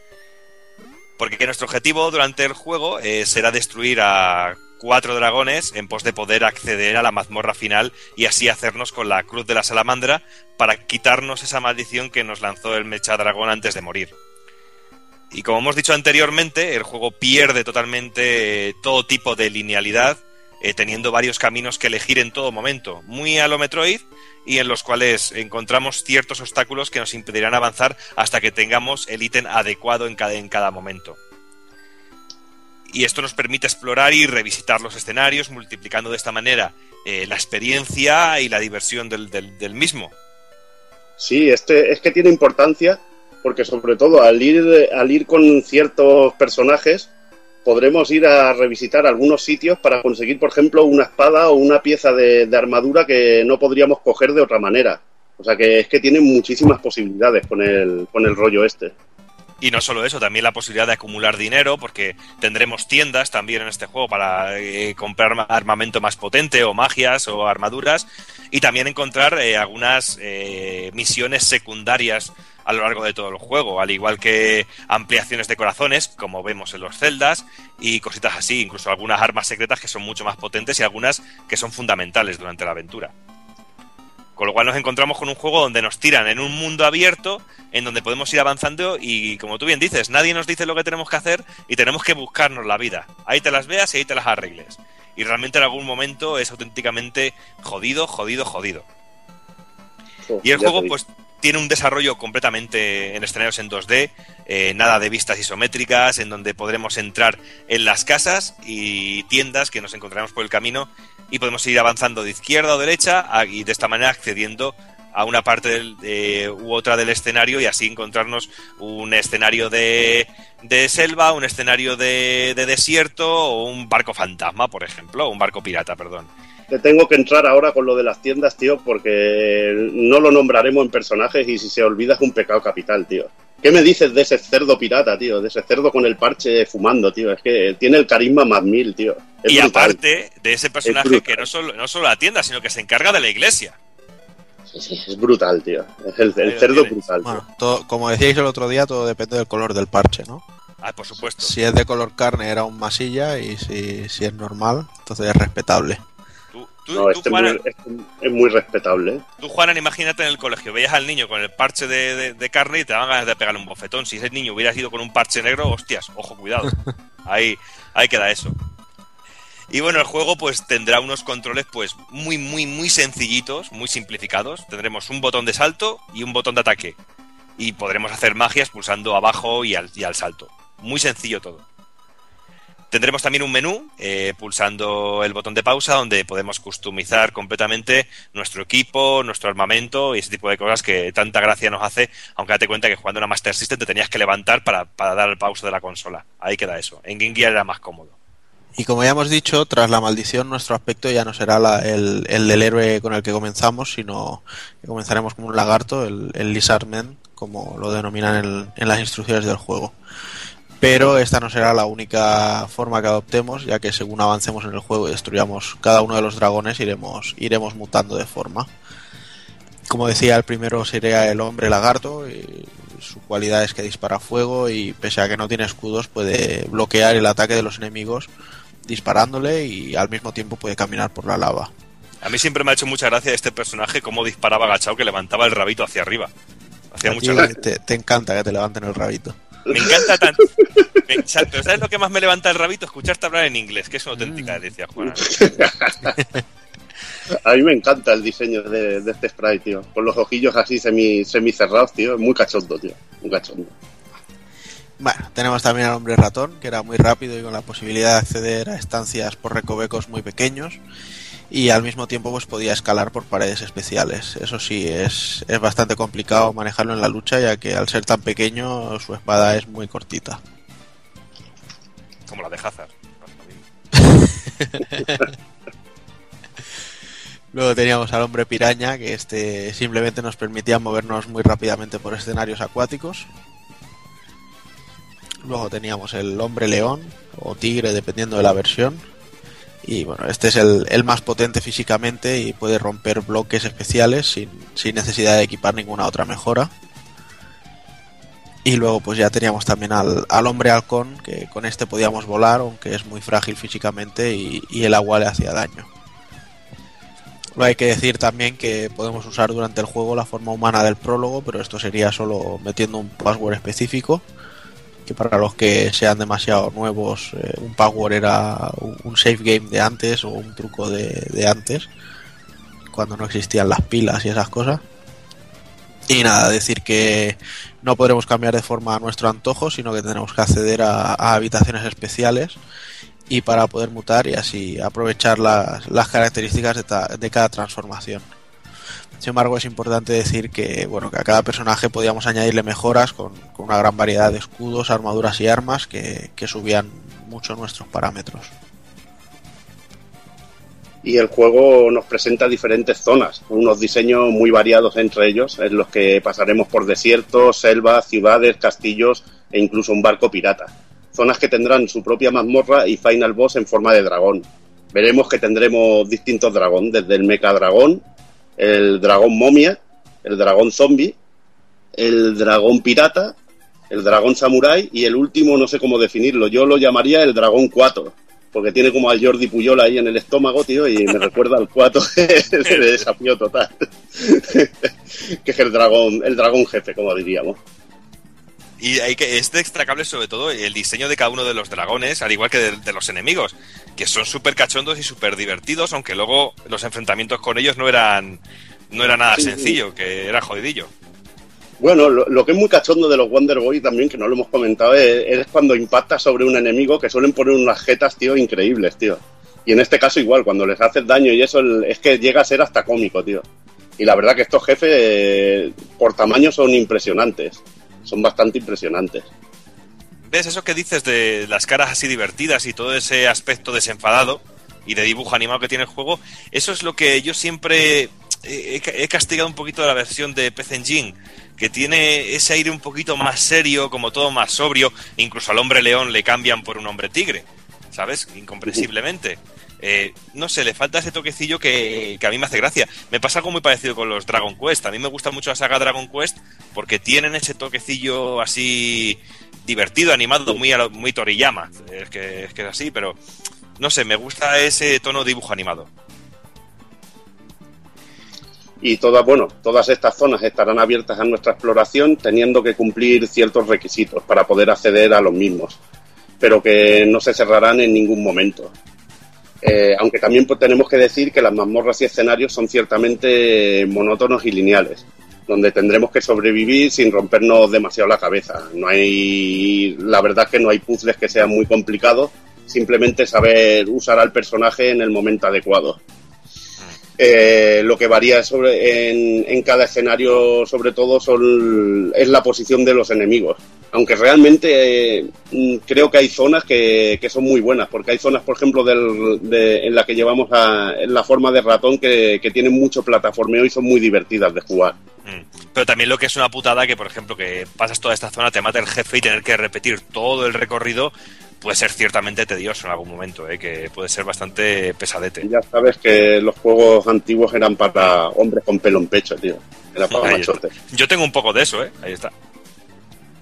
Porque nuestro objetivo durante el juego eh, será destruir a cuatro dragones en pos de poder acceder a la mazmorra final y así hacernos con la cruz de la salamandra para quitarnos esa maldición que nos lanzó el mecha dragón antes de morir. Y como hemos dicho anteriormente, el juego pierde totalmente eh, todo tipo de linealidad, eh, teniendo varios caminos que elegir en todo momento, muy a lo Metroid, y en los cuales encontramos ciertos obstáculos que nos impedirán avanzar hasta que tengamos el ítem adecuado en cada, en cada momento. Y esto nos permite explorar y revisitar los escenarios, multiplicando de esta manera eh, la experiencia y la diversión del, del- mismo. Sí, este es que tiene importancia porque sobre todo al ir, al ir con ciertos personajes podremos ir a revisitar algunos sitios para conseguir, por ejemplo, una espada o una pieza de, de armadura que no podríamos coger de otra manera. O sea que es que tiene muchísimas posibilidades con el, con el rollo este. Y no solo eso, también la posibilidad de acumular dinero, porque tendremos tiendas también en este juego para eh, comprar ma- armamento más potente o magias o armaduras, y también encontrar eh, algunas eh, misiones secundarias a lo largo de todo el juego, al igual que ampliaciones de corazones, como vemos en los celdas, y cositas así, incluso algunas armas secretas que son mucho más potentes y algunas que son fundamentales durante la aventura. Con lo cual nos encontramos con un juego donde nos tiran en un mundo abierto, en donde podemos ir avanzando y, como tú bien dices, nadie nos dice lo que tenemos que hacer y tenemos que buscarnos la vida. Ahí te las veas y ahí te las arregles. Y realmente en algún momento es auténticamente jodido, jodido, jodido. Y el juego, pues, tiene un desarrollo completamente en escenarios en 2D, eh, nada de vistas isométricas, en donde podremos entrar en las casas y tiendas que nos encontraremos por el camino y podemos ir avanzando de izquierda o derecha y de esta manera accediendo a una parte del, u otra del escenario y así encontrarnos un escenario de, de selva, un escenario de, de desierto o un barco fantasma, por ejemplo, o un barco pirata, perdón. Te tengo que entrar ahora con lo de las tiendas, tío, porque no lo nombraremos en personajes y si se olvida es un pecado capital, tío. ¿Qué me dices de ese cerdo pirata, tío? De ese cerdo con el parche fumando, tío. Es que tiene el carisma más mil, tío. Es y brutal. aparte de ese personaje que no solo, no solo la tienda, sino que se encarga de la iglesia. Es brutal, tío. Es el, el cerdo tienes. brutal. tío. Bueno, todo- como decíais el otro día, todo depende del color del parche, ¿no? Ah, por supuesto. Si es de color carne era un masilla y si, si es normal, entonces es respetable. Tú, No, tú, este es Juanan, muy, este es muy respetable. ¿eh? tú, Juanan, imagínate en el colegio, veías al niño con el parche de, de- de carne y te daban ganas de pegarle un bofetón. Si ese niño hubiera ido con un parche negro, hostias, ojo, cuidado. Ahí, ahí queda eso. Y bueno, el juego pues tendrá unos controles pues muy, muy, muy sencillitos, muy simplificados. Tendremos un botón de salto y un botón de ataque. Y podremos hacer magias pulsando abajo y al, y al salto. Muy sencillo todo. Tendremos también un menú eh, pulsando el botón de pausa donde podemos customizar completamente nuestro equipo, nuestro armamento y ese tipo de cosas que tanta gracia nos hace, aunque date cuenta que jugando una Master System te tenías que levantar para, para dar el pausa de la consola. Ahí queda eso. En Game Gear era más cómodo. Y como ya hemos dicho, tras la maldición, nuestro aspecto ya no será el, el del héroe con el que comenzamos, sino que comenzaremos como un lagarto, el, el Lizardman, como lo denominan en, en las instrucciones del juego. Pero esta no será la única forma que adoptemos, ya que según avancemos en el juego y destruyamos cada uno de los dragones, iremos, iremos mutando de forma. Como decía, el primero sería el hombre lagarto, y su cualidad es que dispara fuego y pese a que no tiene escudos puede bloquear el ataque de los enemigos disparándole y al mismo tiempo puede caminar por la lava. A mí siempre me ha hecho mucha gracia este personaje, cómo disparaba agachado, que levantaba el rabito hacia arriba. Hacía mucha gracia. te, te encanta que te levanten el rabito. Me encanta tanto. Pero ¿sabes lo que más me levanta el rabito? Escucharte hablar en inglés, que es una auténtica delicia, Juana. A mí me encanta el diseño de, de este sprite, tío. Con los ojillos así semi, semi cerrados, tío. Es muy cachondo, tío. Muy cachondo. Bueno, tenemos también al hombre ratón, que era muy rápido y con la posibilidad de acceder a estancias por recovecos muy pequeños. Y al mismo tiempo pues podía escalar por paredes especiales. Eso sí, es, es bastante complicado manejarlo en la lucha, ya que al ser tan pequeño su espada es muy cortita. Como la de Hazard. Luego teníamos al hombre piraña, que este simplemente nos permitía movernos muy rápidamente por escenarios acuáticos. Luego teníamos el hombre león o tigre, dependiendo de la versión. Y bueno, este es el, el más potente físicamente y puede romper bloques especiales sin, sin necesidad de equipar ninguna otra mejora. Y luego pues ya teníamos también al, al hombre halcón, que con este podíamos volar, aunque es muy frágil físicamente y, y el agua le hacía daño. Lo hay que decir también que podemos usar durante el juego la forma humana del prólogo, pero esto sería solo metiendo un password específico. Que para los que sean demasiado nuevos, eh, un password era un save game de antes o un truco de, de antes, cuando no existían las pilas y esas cosas. Y nada, decir que no podremos cambiar de forma a nuestro antojo, sino que tenemos que acceder a, habitaciones especiales y para poder mutar y así aprovechar las, las características de cada transformación. Sin embargo, es importante decir que, bueno, que a cada personaje podíamos añadirle mejoras con, con una gran variedad de escudos, armaduras y armas que, que subían mucho nuestros parámetros. Y el juego nos presenta diferentes zonas, unos diseños muy variados entre ellos, en los que pasaremos por desiertos, selvas, ciudades, castillos e incluso un barco pirata. Zonas que tendrán su propia mazmorra y final boss en forma de dragón. Veremos que tendremos distintos dragón, desde el mecha dragón, el dragón momia, el dragón zombie, el dragón pirata, el dragón samurái y el último no sé cómo definirlo, yo lo llamaría el dragón 4 porque tiene como al Jordi Puyol ahí en el estómago, tío, y me recuerda al 4 de desafío total. que es el dragón, el dragón jefe, como diríamos. Y hay que, es destacable sobre todo el diseño de cada uno de los dragones, al igual que de, de los enemigos, que son súper cachondos y súper divertidos, aunque luego los enfrentamientos con ellos no eran, no era nada Sí, sí. sencillo, que era jodidillo. Bueno, lo, lo que es muy cachondo de los Wonder Boy también, que no lo hemos comentado, es, es cuando impactas sobre un enemigo que suelen poner unas jetas, tío, increíbles, tío. Y en este caso igual, cuando les haces daño y eso, es que llega a ser hasta cómico, tío. Y la verdad que estos jefes, eh, por tamaño, son impresionantes. Son bastante impresionantes. ¿Ves eso que dices de las caras así divertidas y todo ese aspecto desenfadado y de dibujo animado que tiene el juego? Eso es lo que yo siempre he, castigado un poquito de la versión de PC Engine, que tiene ese aire un poquito más serio, como todo más sobrio, incluso al hombre león le cambian por un hombre tigre, ¿sabes? Incomprensiblemente. Eh, no sé, le falta ese toquecillo que, a mí me hace gracia. Me pasa algo muy parecido con los Dragon Quest. A mí me gusta mucho la saga Dragon Quest porque tienen ese toquecillo así divertido, animado, muy, muy Toriyama. Es que, es que es así, pero no sé, me gusta ese tono de dibujo animado. y todas, bueno, todas estas zonas estarán abiertas a nuestra exploración teniendo que cumplir ciertos requisitos para poder acceder a los mismos, pero que no se cerrarán en ningún momento. Eh, aunque también pues, tenemos que decir que las mazmorras y escenarios son ciertamente monótonos y lineales, donde tendremos que sobrevivir sin rompernos demasiado la cabeza. No hay, la verdad es que no hay puzzles que sean muy complicados simplemente saber usar al personaje en el momento adecuado. Eh, lo que varía sobre, en, cada escenario, sobre todo, son, es la posición de los enemigos. Aunque realmente mm, creo que hay zonas que, son muy buenas, porque hay zonas, por ejemplo, del, de, en la que llevamos a, en la forma de ratón que, que tienen mucho plataformeo y son muy divertidas de jugar. Pero también lo que es una putada que, por ejemplo, que pasas toda esta zona, te mata el jefe y tener que repetir todo el recorrido puede ser ciertamente tedioso en algún momento, ¿eh? que puede ser bastante pesadete. Ya sabes que los juegos antiguos eran para hombres con pelo en pecho, tío. Era para Ahí está. machotes. Yo tengo un poco de eso, ¿eh? Ahí está.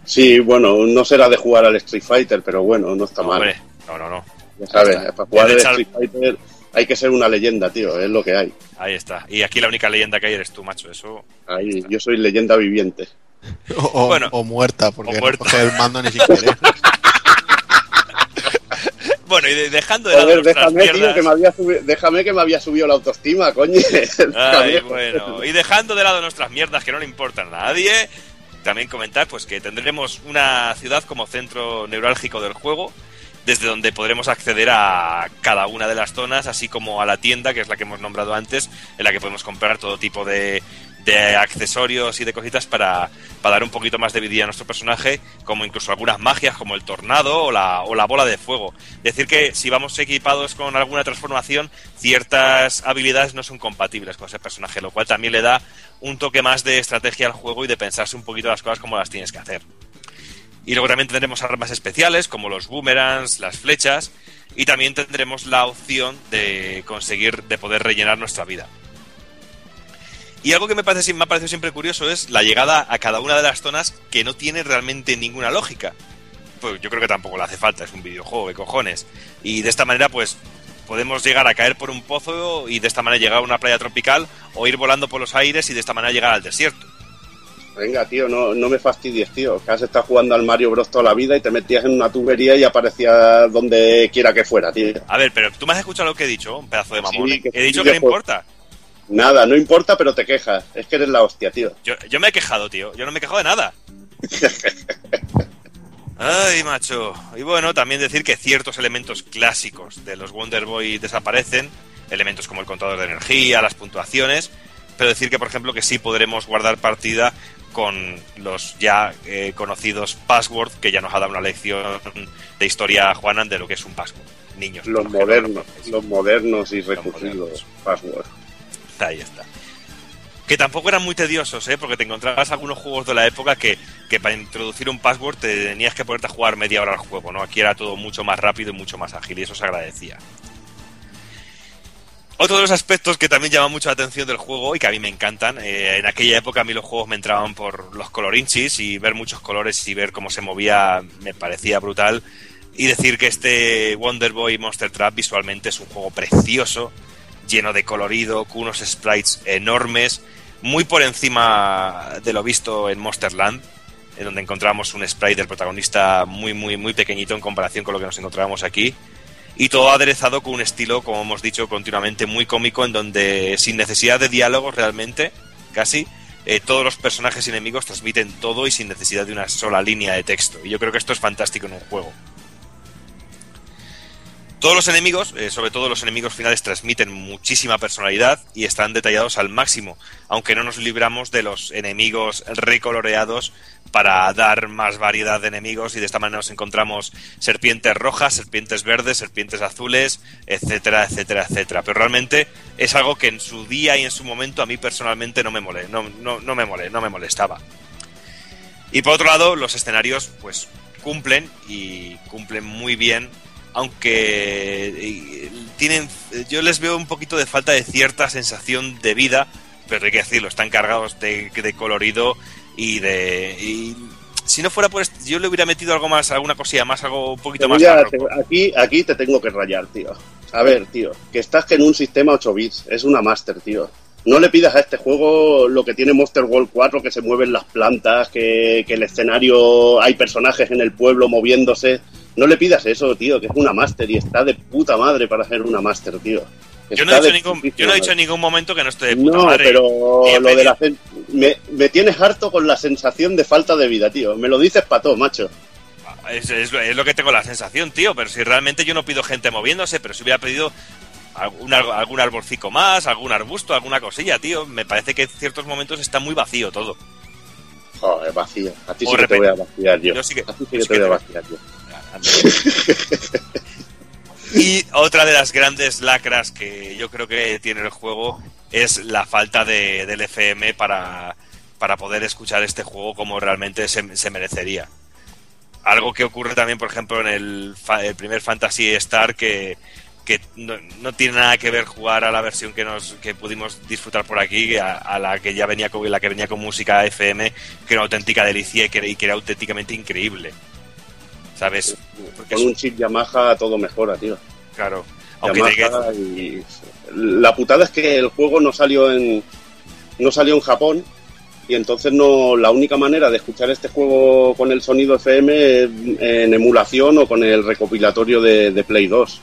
Sí, bueno, no será de jugar al Street Fighter, pero bueno, no está mal. Hombre, no, no, no. Ya sabes, está. para jugar al Street Fighter hay que ser una leyenda, tío, es lo que hay. Ahí está. Y aquí la única leyenda que hay eres tú, macho. Eso. Ahí, yo soy leyenda viviente. O, o- Bueno. o muerta, porque O muerta. no el mando ni siquiera. Bueno, y de- dejando de lado Joder, déjame, tío, mierdas. que me había subi- déjame que me había subido la autoestima, coño. Ay, bueno. Y dejando de lado nuestras mierdas que no le importan a nadie, también comentar pues que tendremos una ciudad como centro neurálgico del juego, desde donde podremos acceder a cada una de las zonas, así como a la tienda, que es la que hemos nombrado antes, en la que podemos comprar todo tipo de, de accesorios y de cositas para, para dar un poquito más de vida a nuestro personaje, como incluso algunas magias como el tornado o la, o la bola de fuego. Decir que si vamos equipados con alguna transformación, ciertas habilidades no son compatibles con ese personaje, lo cual también le da un toque más de estrategia al juego y de pensarse un poquito las cosas como las tienes que hacer. Y luego también tendremos armas especiales como los boomerangs, las flechas y también tendremos la opción de conseguir, de poder rellenar nuestra vida. Y algo que me, parece, me ha parecido siempre curioso es la llegada a cada una de las zonas que no tiene realmente ninguna lógica. Pues yo creo que tampoco le hace falta, es un videojuego, de cojones. Y de esta manera, pues podemos llegar a caer por un pozo y de esta manera llegar a una playa tropical o ir volando por los aires y de esta manera llegar al desierto. Venga, tío, no, no me fastidies, tío. Que has estado jugando al Mario Bros toda la vida y te metías en una tubería y aparecías donde quiera que fuera, tío. A ver, pero tú me has escuchado lo que he dicho, un pedazo de mamón. Sí, que he dicho que no importa. Nada, no importa, pero te quejas. Es que eres la hostia, tío. Yo, yo me he quejado, tío. Yo no me he quejado de nada. Ay, macho. Y bueno, también decir que ciertos elementos clásicos de los Wonder Boy desaparecen. Elementos como el contador de energía, las puntuaciones. Pero decir que, por ejemplo, que sí podremos guardar partida con los ya eh, conocidos password, que ya nos ha dado una lección de historia Juanan de lo que es un password. Niños. Los modernos, no los modernos y recursivos passwords. Ahí está. Que tampoco eran muy tediosos, ¿eh? Porque te encontrabas algunos juegos de la época que, que para introducir un password te tenías que ponerte a jugar media hora al juego, ¿no? Aquí era todo mucho más rápido y mucho más ágil y eso se agradecía. Otro de los aspectos que también llama mucho la atención del juego y que a mí me encantan, eh, en aquella época a mí los juegos me entraban por los colorinchis y ver muchos colores y ver cómo se movía me parecía brutal. Y decir que este Wonder Boy Monster Trap visualmente es un juego precioso, lleno de colorido, con unos sprites enormes, muy por encima de lo visto en Monsterland, en donde encontramos un sprite del protagonista muy, muy, muy pequeñito en comparación con lo que nos encontrábamos aquí. Y todo aderezado con un estilo, como hemos dicho continuamente, muy cómico, en donde sin necesidad de diálogos realmente, casi, eh, todos los personajes enemigos transmiten todo y sin necesidad de una sola línea de texto. Y yo creo que esto es fantástico en un juego. Todos los enemigos, eh, sobre todo los enemigos finales, transmiten muchísima personalidad y están detallados al máximo, aunque no nos libramos de los enemigos recoloreados para dar más variedad de enemigos y de esta manera nos encontramos serpientes rojas, serpientes verdes, serpientes azules, etcétera, etcétera, etcétera. Pero realmente es algo que en su día y en su momento a mí personalmente no me mole, no, no, no me mole, no me molestaba. Y por otro lado, los escenarios pues cumplen y cumplen muy bien aunque eh, tienen yo les veo un poquito de falta de cierta sensación de vida pero hay que decirlo están cargados de, de colorido y de y si no fuera por esto, yo le hubiera metido algo más alguna cosilla más algo un poquito más aquí, aquí te tengo que rayar, tío. A ver, tío, que estás en un sistema 8 bits, es una master, tío. No le pidas a este juego lo que tiene Monster World 4, que se mueven las plantas, que, que el escenario hay personajes en el pueblo moviéndose. No le pidas eso, tío, que es una master y está de puta madre para hacer una master, tío. yo no, he dicho ningún, putísima yo no he dicho madre. en ningún momento que no esté de puta No, madre. pero lo de la me, me tienes harto con la sensación de falta de vida, tío. Me lo dices para todo, macho. Es, es lo- es lo que tengo la sensación, tío. Pero si realmente yo no pido gente moviéndose, pero si hubiera pedido algún, algún arborcico más, algún arbusto, alguna cosilla, tío. Me parece que en ciertos momentos está muy vacío todo. Joder, vacío. A ti O sí que te voy a vaciar yo. Yo sí que- a ti sí que sí te que voy a vaciar yo. Y otra de las grandes lacras que yo creo que tiene el juego es la falta de, del FM para, para poder escuchar este juego como realmente se, merecería. Algo que ocurre también, por ejemplo, en el, primer Fantasy Star, que, que no, no tiene nada que ver jugar a la versión que nos que pudimos disfrutar por aquí, a, la que ya venía con la que venía con música FM, que era auténtica delicia y que era auténticamente increíble. ¿Sabes? Porque Con un chip Yamaha todo mejora, tío. Claro. Aunque te- Yamaha y... La putada es que el juego no salió en no salió en Japón y entonces no la única manera de escuchar este juego con el sonido FM es en emulación o con el recopilatorio de, de Play 2.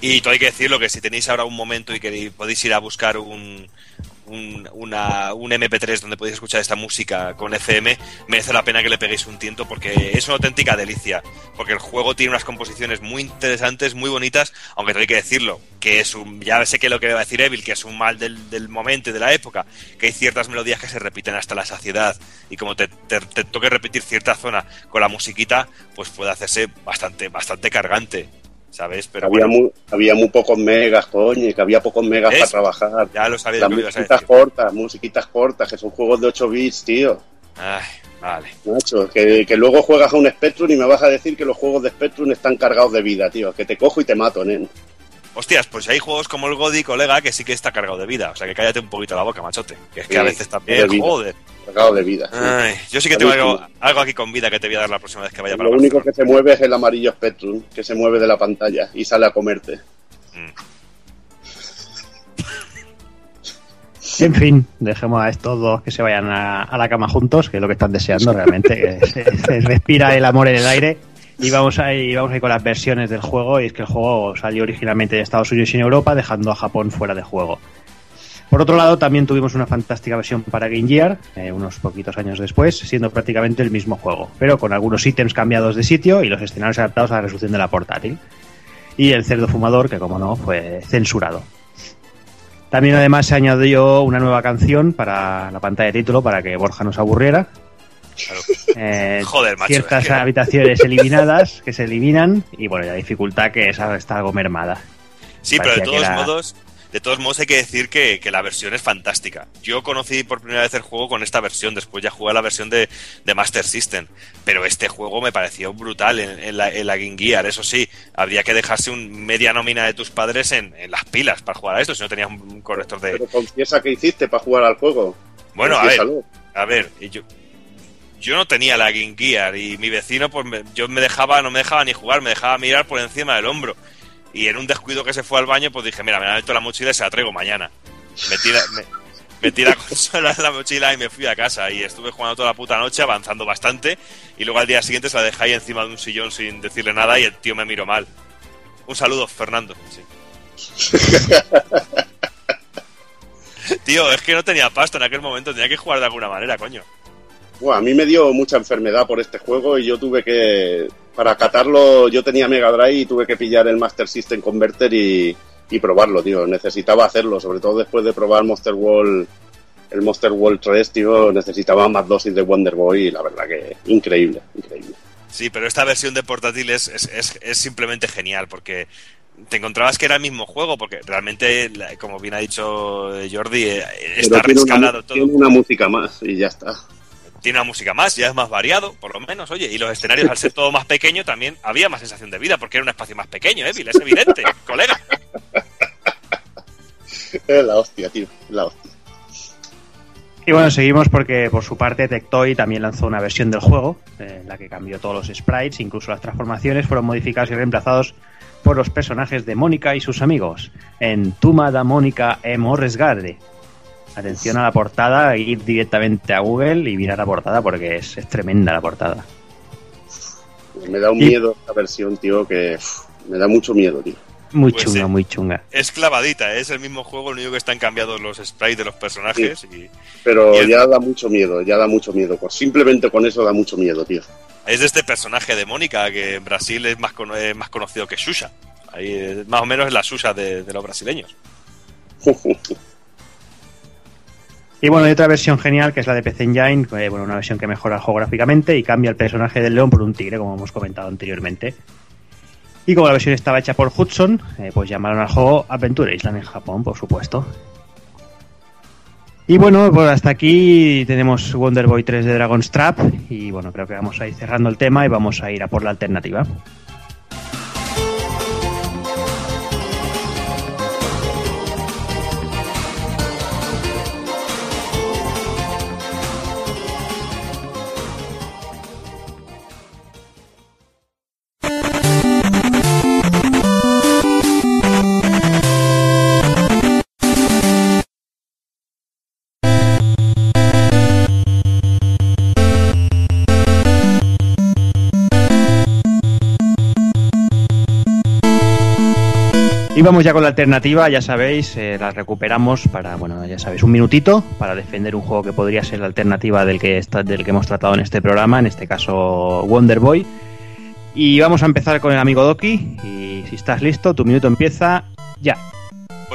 Y todo hay que decirlo que si tenéis ahora un momento y que podéis ir a buscar un, un, una- un MP3 donde podéis escuchar esta música con FM, merece la pena que le peguéis un tiento porque es una auténtica delicia. Porque el juego tiene unas composiciones muy interesantes, muy bonitas, aunque hay que decirlo, que es un, ya sé que lo que va a decir Evil, que es un mal del, del momento y de la época, que hay ciertas melodías que se repiten hasta la saciedad y como te, te toque repetir cierta zona con la musiquita, pues puede hacerse bastante, bastante cargante. ¿Sabes? Pero había, bueno. muy, había muy pocos megas, coño, que había pocos megas ¿Ves? para trabajar. Ya lo sabía Las lo musiquitas cortas, musiquitas cortas, que son juegos de 8 bits, tío. Ay, vale. Nacho, que, que luego juegas a un Spectrum y me vas a decir que los juegos de Spectrum están cargados de vida, tío. Que te cojo y te mato, nen. Hostias, pues hay juegos como el Godi, colega, que sí que está cargado de vida. O sea que cállate un poquito la boca, machote. Que es que Sí, a veces también, joder. Cargado de vida. sí. Ay, yo sí que tengo algo, aquí con vida que te voy a dar la próxima vez que vaya para Lo único que se mueve es el amarillo Spectrum, que se mueve de la pantalla y sale a comerte. En fin, dejemos a estos dos que se vayan a, a la cama juntos, que es lo que están deseando realmente. que se, se respira el amor en el aire. Y vamos a, ir, vamos a ir con las versiones del juego. Y es que el juego salió originalmente de Estados Unidos y en Europa, dejando a Japón fuera de juego. Por otro lado, también tuvimos una fantástica versión para Game Gear, eh, unos poquitos años después, siendo prácticamente el mismo juego, pero con algunos ítems cambiados de sitio y los escenarios adaptados a la resolución de la portátil. Y el cerdo fumador, que como no, fue censurado. También además se añadió una nueva canción para la pantalla de título para que Borja no se Eh, Joder, macho, Ciertas es que- habitaciones eliminadas que se eliminan y bueno, la dificultad que esa está algo mermada. Sí, pero de todos era- modos, de todos modos hay que decir que, que la versión es fantástica. Yo conocí por primera vez el juego con esta versión, después ya jugué a la versión de, de Master System. Pero este juego me pareció brutal en, en la, en la Game Gear. Eso sí, habría que dejarse un media nómina de tus padres en, en las pilas para jugar a esto, si no tenías un, corrector de, Pero confiesa que hiciste para jugar al juego. Bueno, a ver, a ver, y yo, yo no tenía la Game Gear y mi vecino, pues me- yo me dejaba, no me dejaba ni jugar, me dejaba mirar por encima del hombro. Y en un descuido que se fue al baño, pues dije, mira, me en la mochila y se la traigo mañana. Metí la, me, metí la consola en la mochila y me fui a casa. Y estuve jugando toda la puta noche, avanzando bastante. Y luego al día siguiente se la dejé ahí encima de un sillón sin decirle nada y el tío me miró mal. Un saludo, Fernando. Sí. Tío, es que no tenía pasta en aquel momento, tenía que jugar de alguna manera, coño. Buah, a mí me dio mucha enfermedad por este juego y yo tuve que, para catarlo, yo tenía Mega Drive y tuve que pillar el Master System Converter y, y probarlo, tío. Necesitaba hacerlo, sobre todo después de probar Monster World, el Monster World 3, tío, necesitaba más dosis de Wonder Boy y la verdad que increíble, increíble. Sí, pero esta versión de portátil es, es, es- es simplemente genial porque te encontrabas que era el mismo juego, porque realmente, como bien ha dicho Jordi, eh, está rescalado todo. tiene una música más y ya está. Tiene una música más, ya es más variado, por lo menos, oye. Y los escenarios, al ser todo más pequeño, también había más sensación de vida, porque era un espacio más pequeño, Evil, es evidente, colega. Es la hostia, tío, la hostia. Y bueno, seguimos porque por su parte Tectoy también lanzó una versión del juego eh, en la que cambió todos los sprites, incluso las transformaciones fueron modificados y reemplazados por los personajes de Mónica y sus amigos en Tuma da Mónica e Morresgarde. Atención a la portada, ir directamente a Google y mirar la portada porque es, es tremenda la portada. Me da un Y- miedo esta versión, tío, que me da mucho miedo, tío. Muy Pues chunga, sí. muy chunga. Es clavadita, es el mismo juego, lo único que están cambiados los sprites de los personajes. Y, Pero Y el- ya da mucho miedo, ya da mucho miedo. Pues simplemente con eso da mucho miedo, tío. Es de este personaje de Mónica, que en Brasil es más, cono- es más conocido que Xuxa. Ahí, eh, más o menos es la Xuxa de, de los brasileños. Y bueno, hay otra versión genial que es la de PC Engine, eh, bueno, una versión que mejora el juego gráficamente y cambia el personaje del león por un tigre, como hemos comentado anteriormente. Y como la versión estaba hecha por Hudson, eh, pues llamaron al juego Adventure Island en Japón, por supuesto. Y bueno, pues hasta aquí tenemos Wonder Boy 3 de Dragon's Trap y bueno, creo que vamos a ir cerrando el tema y vamos a ir a por la alternativa. Y vamos ya con la alternativa, ya sabéis, eh, la recuperamos para, bueno, ya sabéis, un minutito para defender un juego que podría ser la alternativa del que, está, del que hemos tratado en este programa, en este caso Wonder Boy. Y vamos a empezar con el amigo Doki, y si estás listo, tu minuto empieza ya.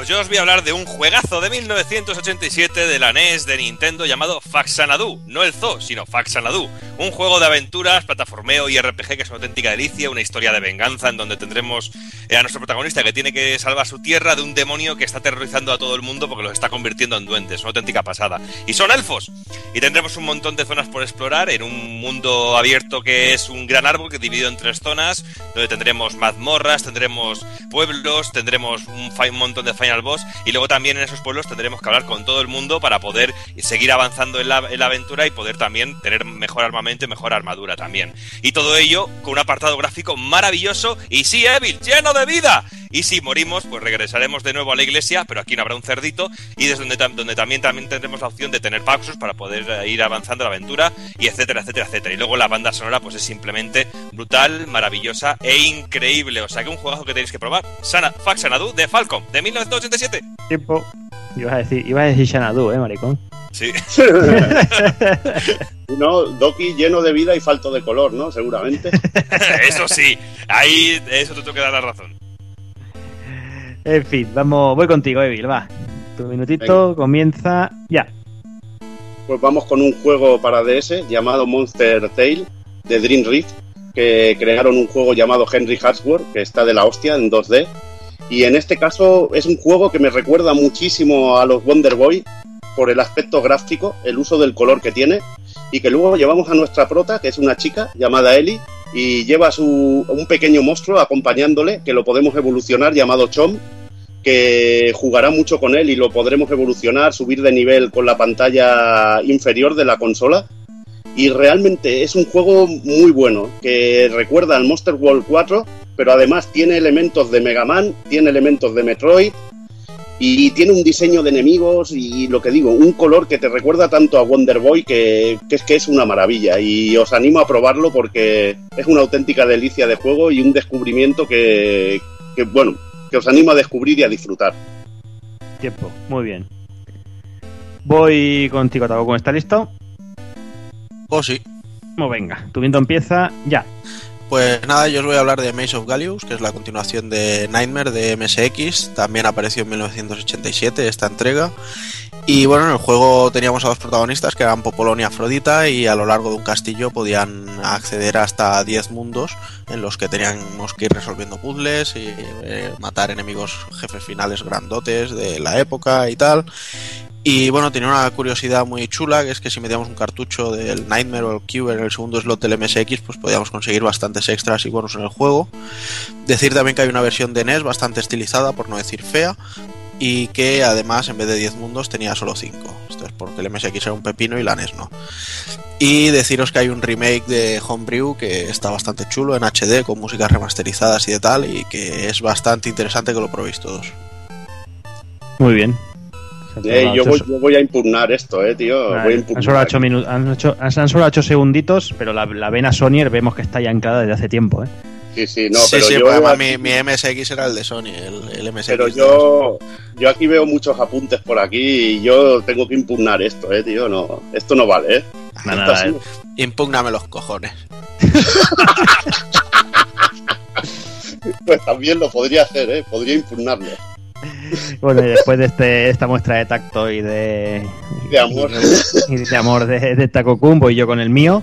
Pues yo os voy a hablar de un juegazo de 1987 de la NES de Nintendo llamado Faxanadu. No el Zoo, sino Faxanadu. Un juego de aventuras, plataformeo y RPG que es una auténtica delicia, una historia de venganza en donde tendremos eh, a nuestro protagonista que tiene que salvar su tierra de un demonio que está aterrorizando a todo el mundo porque los está convirtiendo en duendes. Una auténtica pasada. Y son elfos. Y tendremos un montón de zonas por explorar en un mundo abierto que es un gran árbol que dividido en tres zonas, donde tendremos mazmorras, tendremos pueblos, tendremos un, un montón de boss y luego también en esos pueblos tendremos que hablar con todo el mundo para poder seguir avanzando en la, en la aventura y poder también tener mejor armamento y mejor armadura también. Y todo ello con un apartado gráfico maravilloso y sí, Evil, lleno de vida. Y si morimos, pues regresaremos de nuevo a la iglesia, pero aquí no habrá un cerdito y desde donde, donde también, también tendremos la opción de tener paxos para poder eh, ir avanzando la aventura y etcétera, etcétera, etcétera. Y luego la banda sonora pues es simplemente brutal, maravillosa e increíble. O sea que un juegazo que tenéis que probar. Sana, Fax Sanadu de Falcom, de 1987. Tiempo. Ibas a decir, ibas a decir Xanadu, eh, maricón. Sí. no, Doki lleno de vida y falto de color, ¿no? Seguramente. eso sí, ahí eso te tengo que dar la razón. En fin, vamos, voy contigo, Evil, va. Tu minutito comienza ya. Pues vamos con un juego para DS llamado Monster Tale de Dream Rift, que crearon un juego llamado Henry Harsworth, que está de la hostia en 2D. Y en este caso es un juego que me recuerda muchísimo a los Wonder Boy por el aspecto gráfico, el uso del color que tiene, y que luego llevamos a nuestra prota, que es una chica llamada Ellie, y lleva a su, un pequeño monstruo acompañándole, que lo podemos evolucionar llamado Chom, que jugará mucho con él y lo podremos evolucionar, subir de nivel con la pantalla inferior de la consola. Y realmente es un juego muy bueno, que recuerda al Monster World 4, pero además tiene elementos de Mega Man, tiene elementos de Metroid, y tiene un diseño de enemigos y lo que digo, un color que te recuerda tanto a Wonder Boy que, es que es una maravilla. Y os animo a probarlo porque es una auténtica delicia de juego y un descubrimiento que bueno, que os animo a descubrir y a disfrutar. Tiempo, muy bien. Voy contigo, Tago, ¿está listo? Oh, sí. Como venga, tu viento empieza ya. Pues nada, yo os voy a hablar de Maze of Gallius, que es la continuación de Nightmare de MSX. También apareció en 1987 esta entrega. Y bueno, en el juego teníamos a dos protagonistas que eran Popolón y Afrodita y a lo largo de un castillo podían acceder hasta 10 mundos en los que teníamos que ir resolviendo puzzles y eh, matar enemigos jefes finales grandotes de la época y tal. Y bueno, tenía una curiosidad muy chula, que es que si metíamos un cartucho del Nightmare o el Cube en el segundo slot del MSX, pues podíamos conseguir bastantes extras y bonus en el juego. Decir también que hay una versión de NES bastante estilizada, por no decir fea, y que además en vez de 10 mundos tenía solo 5. Esto es porque el MSX era un pepino y la NES no. Y deciros que hay un remake de Homebrew que está bastante chulo en HD, con músicas remasterizadas y de tal, y que es bastante interesante que lo probéis todos. Muy bien. Eh, yo, voy, yo, voy, a impugnar esto, eh, tío. Vale. Voy a impugnar. Han solo, ocho minutos, han, hecho, han solo ocho segunditos, pero la, la vena Sonier vemos que está ya anclada desde hace tiempo, ¿eh? Sí, sí, no, sí, pero sí, yo, pues además mi, mi, MSX era el de Sony, el, el MSX. Pero yo, yo aquí veo muchos apuntes por aquí y yo tengo que impugnar esto, eh, tío. No, esto no vale, eh. Nada, nada, eh. Impúgname los cojones. Pues también lo podría hacer, ¿eh? Podría impugnarlo. Bueno, y después de este, esta muestra de tacto y de, De amor. y de amor de, de Taco Kun, voy yo con el mío.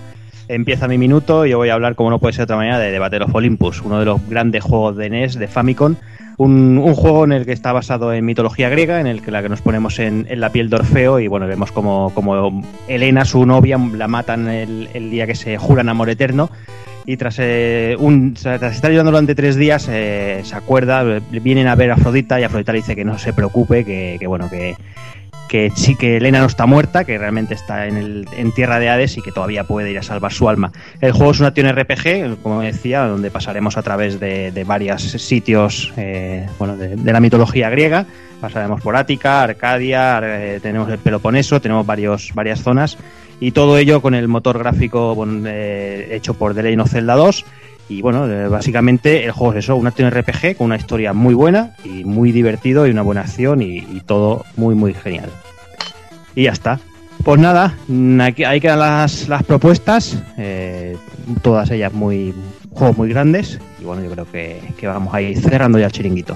Empieza mi minuto y yo voy a hablar, como no puede ser otra manera, de, Battle of Olympus, uno de los grandes juegos de NES, de Famicom. Un, juego en el que está basado en mitología griega, en el que la que nos ponemos en, en la piel de Orfeo y bueno, vemos como, como Helena, su novia, la matan el, día que se juran amor eterno y tras, eh, tras estar ayudando durante tres días eh, se acuerda, vienen a ver a Afrodita y Afrodita le dice que no se preocupe, que bueno, que, que sí que Elena no está muerta, que realmente está en, el, en tierra de Hades y que todavía puede ir a salvar su alma. El juego es una acción RPG, como decía, donde pasaremos a través de, de varios sitios eh, bueno, de, la mitología griega. Pasaremos por Ática, Arcadia, eh, tenemos el Peloponeso, tenemos varios, varias zonas y todo ello con el motor gráfico eh, hecho por The Legend of Zelda 2 y bueno, eh, básicamente el juego es eso, una acción RPG con una historia muy buena y muy divertido y una buena acción y, y todo muy muy genial. Y ya está. Pues nada, mm, aquí, ahí quedan las, las propuestas, eh, todas ellas muy juegos muy grandes y bueno, yo creo que, que vamos a ir cerrando ya el chiringuito.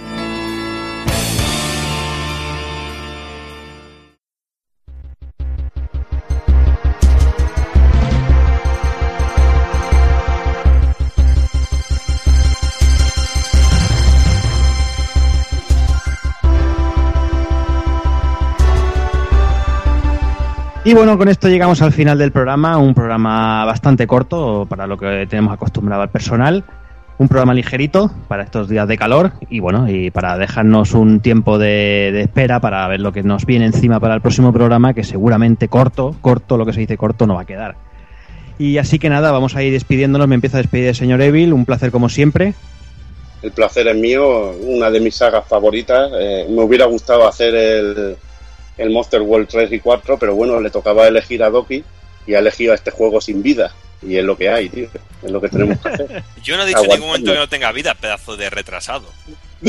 Y bueno, con esto llegamos al final del programa, un programa bastante corto para lo que tenemos acostumbrado al personal, un programa ligerito para estos días de calor y bueno, y para dejarnos un tiempo de, de espera para ver lo que nos viene encima para el próximo programa, que seguramente corto, corto, lo que se dice corto no va a quedar. Y así que nada, vamos a ir despidiéndonos, me empiezo a despedir el señor Evil, un placer como siempre. El placer es mío, una de mis sagas favoritas. Eh, me hubiera gustado hacer el, el Monster World 3 y 4, pero bueno, le tocaba elegir a Doki y ha elegido a este juego sin vida. Y es lo que hay, tío. Es lo que tenemos que hacer. Yo no he dicho en ningún momento que no tenga vida, pedazo de retrasado.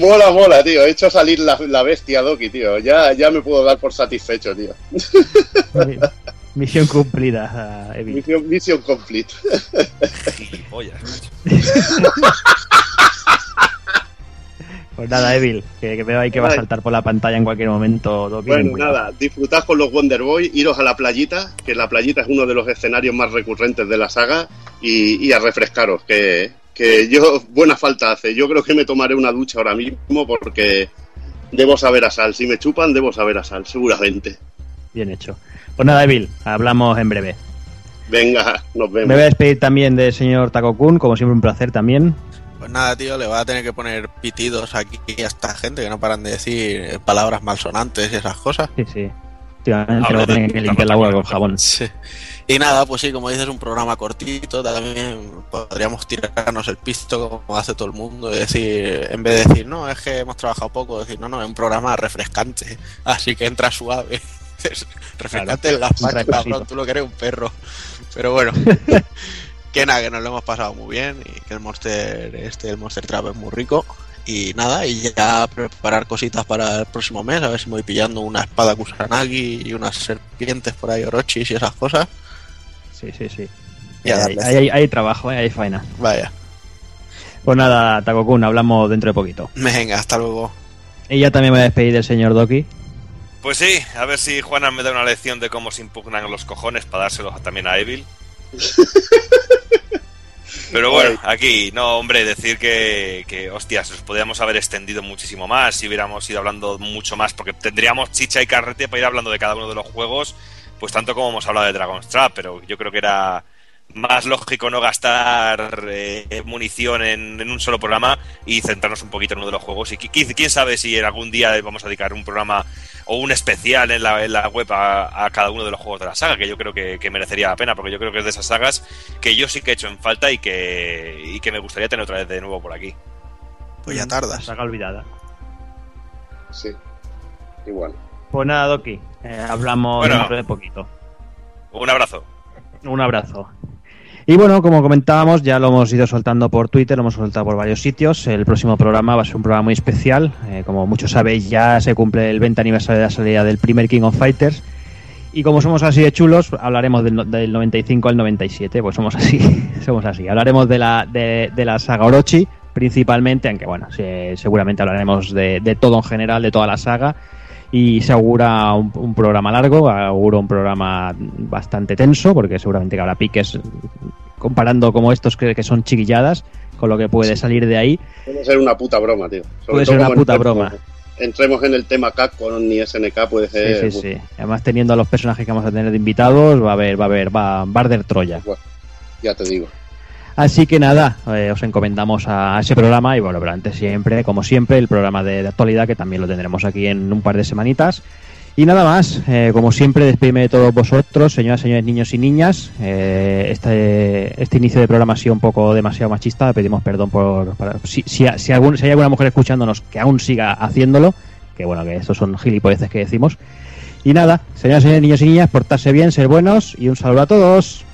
mola, mola, tío. He hecho salir la, la bestia Doki, tío. Ya, ya me puedo dar por satisfecho, tío. Misión cumplida, Evil. Misión, mission complete. Gilipollas, macho. Pues nada, Evil, que, que veo ahí que va a saltar por la pantalla en cualquier momento. Doki, Bueno, nada, disfrutad con los Wonder Boy, iros a la playita, que la playita es uno de los escenarios más recurrentes de la saga, y, y a refrescaros, que, que yo buena falta hace. Yo creo que me tomaré una ducha ahora mismo porque debo saber a sal. Si me chupan, debo saber a sal, seguramente. Bien hecho. Pues nada, Evil, hablamos en breve. Venga, nos Me vemos. voy a despedir también del señor Takokun, como siempre un placer también. Pues nada, tío, le va a tener que poner pitidos aquí a esta gente que no paran de decir palabras malsonantes y esas cosas. Sí, sí. Últimamente lo tener que limpiar la boca con jabón. Sí. Y nada, pues sí, como dices, un programa cortito, también podríamos tirarnos el pisto como hace todo el mundo, y decir, en vez de decir, no, es que hemos trabajado poco, decir, no, no, es un programa refrescante, así que entra suave. Es refrescante en las patas, cabrón, tú lo que eres un perro. Pero bueno, que nada, que nos lo hemos pasado muy bien y que el Monster, este, el Monster Trap es muy rico. Y nada, y ya preparar cositas para el próximo mes, a ver si me voy pillando una espada Kusanagi y unas serpientes por ahí, orochis y esas cosas. Sí, sí, sí. Y a hay, darle. hay- hay trabajo, eh, hay faena. Vaya. Pues nada, Takokun, hablamos dentro de poquito. Venga, hasta luego. Y ya también me voy a despedir del señor Doki. Pues sí, a ver si Juana me da una lección de cómo se impugnan los cojones para dárselos también a Evil. Pero bueno, aquí, no, hombre, decir que, que, hostias, nos podríamos haber extendido muchísimo más si hubiéramos ido hablando mucho más, porque tendríamos chicha y carrete para ir hablando de cada uno de los juegos, pues tanto como hemos hablado de Dragon's Trap, pero yo creo que era más lógico no gastar eh, munición en, en un solo programa y centrarnos un poquito en uno de los juegos. Y qui- qui- quién sabe si en algún día vamos a dedicar un programa o un especial en la, en la web a, a cada uno de los juegos de la saga, que yo creo que, que merecería la pena, porque yo creo que es de esas sagas que yo sí que he hecho en falta y que, y que me gustaría tener otra vez de nuevo por aquí. Pues ya tardas. Saga olvidada. Sí. Igual. Pues nada, Doki, eh, hablamos Bueno. dentro de poquito. Un abrazo. Un abrazo. Y bueno, como comentábamos, ya lo hemos ido soltando por Twitter, lo hemos soltado por varios sitios. El próximo programa va a ser un programa muy especial. Eh, como muchos sabéis, ya se cumple el 20 aniversario de la salida del primer King of Fighters. Y como somos así de chulos, hablaremos del, del 95 al 97. Pues somos así, somos así. Hablaremos de la, de, la saga Orochi, principalmente, aunque bueno, se- seguramente hablaremos de todo en general, de toda la saga. Y se augura un, un programa largo, augura un programa bastante tenso, porque seguramente que habrá piques comparando como estos que, que son chiquilladas, con lo que puede salir de ahí. Puede ser una puta broma, tío. Sobre Puede ser una puta broma. Entremos en el tema Capcom y SNK, puede ser. Sí, sí, sí. Además, teniendo a los personajes que vamos a tener de invitados, va a haber, va a haber, va, a arder Troya. Ya te digo. Así que nada, eh, os encomendamos a ese programa y bueno, pero antes siempre, como siempre, el programa de, actualidad que también lo tendremos aquí en un par de semanitas. Y nada más, eh, como siempre, despedime de todos vosotros, señoras, señores, niños y niñas. Eh, este, este inicio de programa ha sido un poco demasiado machista, pedimos perdón por... si, si algún- si hay alguna mujer escuchándonos que aún siga haciéndolo, que bueno, que estos son gilipolleces que decimos. Y nada, señoras, señores, niños y niñas, portarse bien, ser buenos y un saludo a todos.